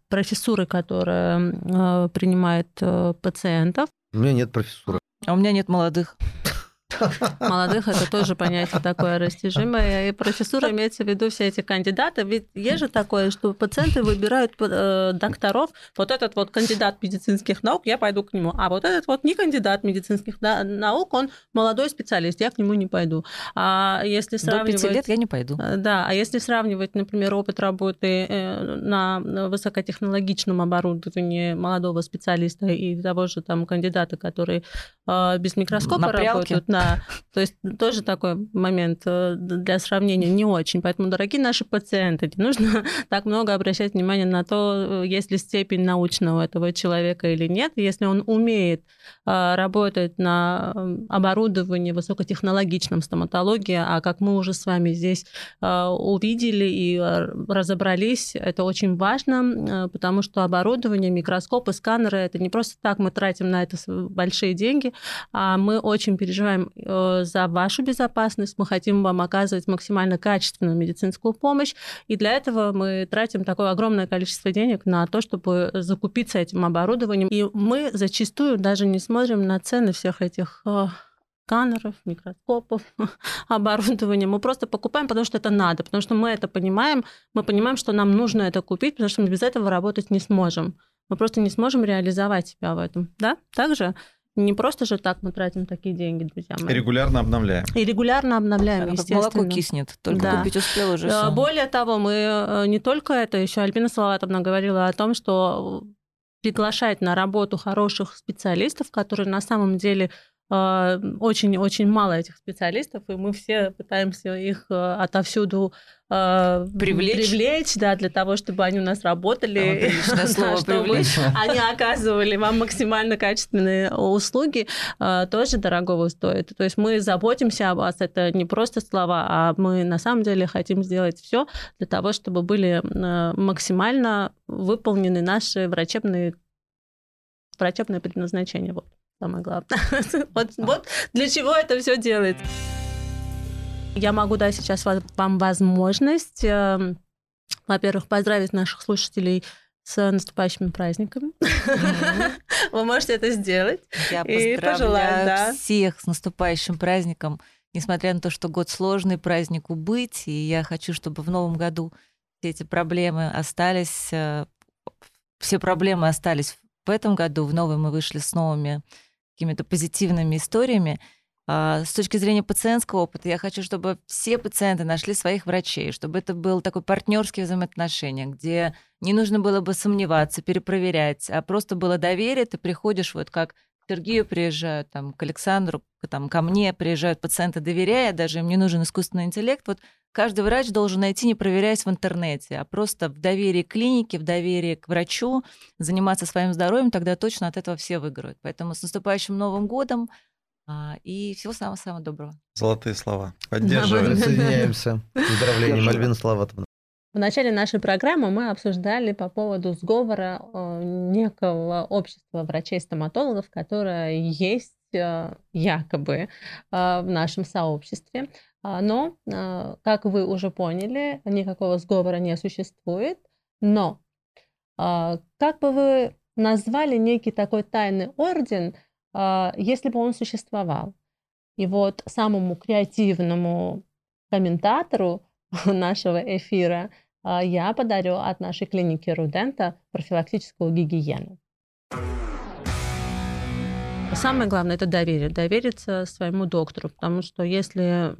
профессуры, которая э, принимает пациентов. У меня нет профессуры. А у меня нет молодых. Молодых это тоже понятие такое растяжимое. И профессура имеется в виду все эти кандидаты. Ведь есть же такое, что пациенты выбирают э, докторов. Вот этот вот кандидат медицинских наук, я пойду к нему. А вот этот вот не кандидат медицинских наук, он молодой специалист, я к нему не пойду. А если сравнивать... До пяти лет я не пойду. Э, да, а если сравнивать, например, опыт работы э, на высокотехнологичном оборудовании молодого специалиста и того же там кандидата, который без микроскопа работает, то есть тоже такой момент э, для сравнения не очень. Поэтому, дорогие наши пациенты, не нужно так много обращать внимание на то, э, есть ли степень научного этого человека или нет. Если он умеет э, работать на оборудовании высокотехнологичном стоматологии, а как мы уже с вами здесь увидели и разобрались, это очень важно, потому что оборудование, микроскопы, сканеры, это не просто так мы тратим на это большие деньги, а мы очень переживаем Э, за вашу безопасность, мы хотим вам оказывать максимально качественную медицинскую помощь, и для этого мы тратим такое огромное количество денег на то, чтобы закупиться этим оборудованием. И мы зачастую даже не смотрим на цены всех этих э, сканеров, микроскопов, оборудования. Мы просто покупаем, потому что это надо, потому что мы это понимаем, мы понимаем, что нам нужно это купить, потому что мы без этого работать не сможем. Мы просто не сможем реализовать себя в этом. Да? Также не просто же так мы тратим такие деньги, друзья мои. И регулярно обновляем. И регулярно обновляем, да, естественно. Молоко киснет, только да. купить успел уже. Все. Более того, мы э, не только это, еще Альбина Салаватовна говорила о том, что приглашать на работу хороших специалистов, которые на самом деле очень-очень мало этих специалистов, и мы все пытаемся их э, отовсюду э, привлечь, привлечь да, для того, чтобы они у нас работали, да, слово чтобы они оказывали вам максимально качественные услуги, тоже дорогого стоит. То есть мы заботимся о вас, это не просто слова, а мы на самом деле хотим сделать все для того, чтобы были максимально выполнены наши врачебные врачебное предназначение. Вот самое главное. вот, вот для чего это все делается. Я могу дать сейчас вам возможность, эм, во-первых, поздравить наших слушателей с наступающими праздниками. Вы можете это сделать. Я поздравляю всех с наступающим праздником. Несмотря на то, что год сложный, празднику быть, и я хочу, чтобы в новом году все эти проблемы остались, э, все проблемы остались в этом году. В новый мы вышли с новыми какими-то позитивными историями. А, с точки зрения пациентского опыта, я хочу, чтобы все пациенты нашли своих врачей, чтобы это был такой партнерский взаимоотношения, где не нужно было бы сомневаться, перепроверять, а просто было доверие, ты приходишь вот как Сергею приезжают, там, к Александру, там, ко мне приезжают пациенты, доверяя, даже им не нужен искусственный интеллект. Вот каждый врач должен найти, не проверяясь в интернете, а просто в доверии к клинике, в доверии к врачу, заниматься своим здоровьем, тогда точно от этого все выиграют. Поэтому с наступающим Новым годом а, и всего самого-самого доброго. Золотые слова. Поддерживаем. Присоединяемся. Поздравления, Мальвина Славатовна. В начале нашей программы мы обсуждали по поводу сговора э, некого общества врачей-стоматологов, которое есть э, якобы э, в нашем сообществе. А, но, как вы уже поняли, никакого сговора не существует. Но как бы вы назвали некий такой тайный орден, если бы он существовал? И вот самому креативному комментатору нашего эфира – а, я подарю от нашей клиники Рудента профилактическую гигиену. Самое главное – это доверие. Довериться своему доктору, потому что если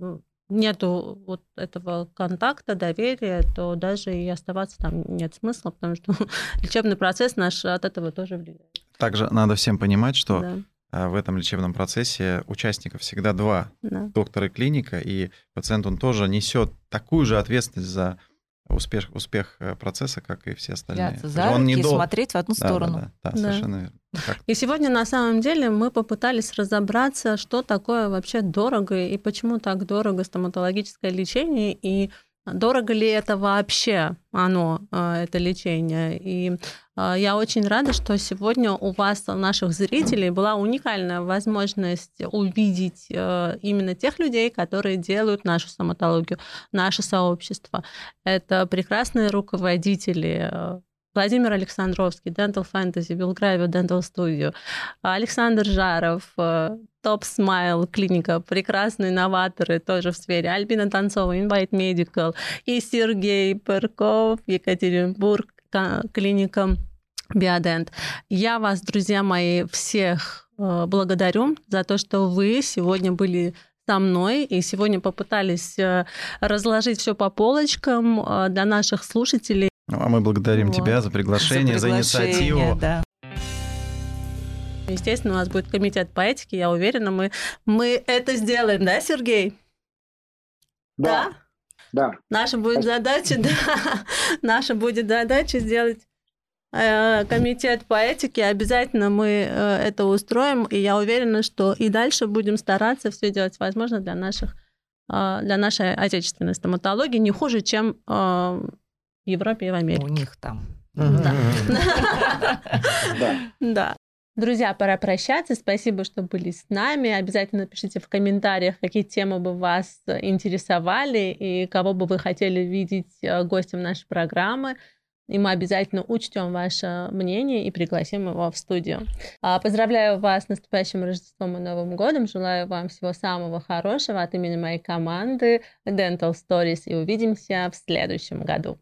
нету вот этого контакта, доверия, то даже и оставаться там нет смысла, потому что лечебный процесс наш от этого тоже влияет. Также надо всем понимать, что да. А, в этом лечебном процессе участников всегда два. Да. Доктор и клиника, и пациент, он тоже несет такую же ответственность за успех, успех э, процесса, как и все остальные. Взяться за руки не дол... смотреть в одну да, сторону. Да, да, да, да. совершенно верно. Как... И сегодня на самом деле мы попытались разобраться, что такое вообще дорого и почему так дорого стоматологическое лечение и Дорого ли это вообще, оно, а, это лечение? И а, я очень рада, что сегодня у вас, у наших зрителей, была уникальная возможность увидеть э, именно тех людей, которые делают нашу стоматологию, наше сообщество. Это прекрасные руководители, э, Владимир Александровский, Dental Fantasy, Белгравио Dental Studio, Александр Жаров, э, Top Smile клиника, прекрасные новаторы тоже в сфере, Альбина Танцова, Invite Medical, и Сергей Перков, Екатеринбург, клиника Биодент. Я вас, друзья мои, всех э, благодарю за то, что вы сегодня были со мной и сегодня попытались э, разложить все по полочкам для наших слушателей. Ну, а мы благодарим вот. тебя за приглашение, за, приглашение, за инициативу. Да. Естественно, у нас будет комитет по этике, я уверена, мы, мы это сделаем, да, Сергей? Да. Да. Наша будет задача, да, наша будет задача сделать э, комитет по этике, обязательно мы э, это устроим, и я уверена, что и дальше будем стараться все делать возможно для наших э, для нашей отечественной стоматологии не хуже, чем в Европе и в Америке. У них там. Да. Да. Друзья, пора прощаться. Спасибо, что были с нами. Обязательно пишите в комментариях, какие темы бы вас интересовали и кого бы вы хотели видеть э, гостем нашей программы. И мы обязательно учтем ваше мнение и пригласим его в студию. А, поздравляю вас с наступающим Рождеством и Новым годом. Желаю вам всего самого хорошего от имени моей команды Dental Stories. И увидимся в следующем году.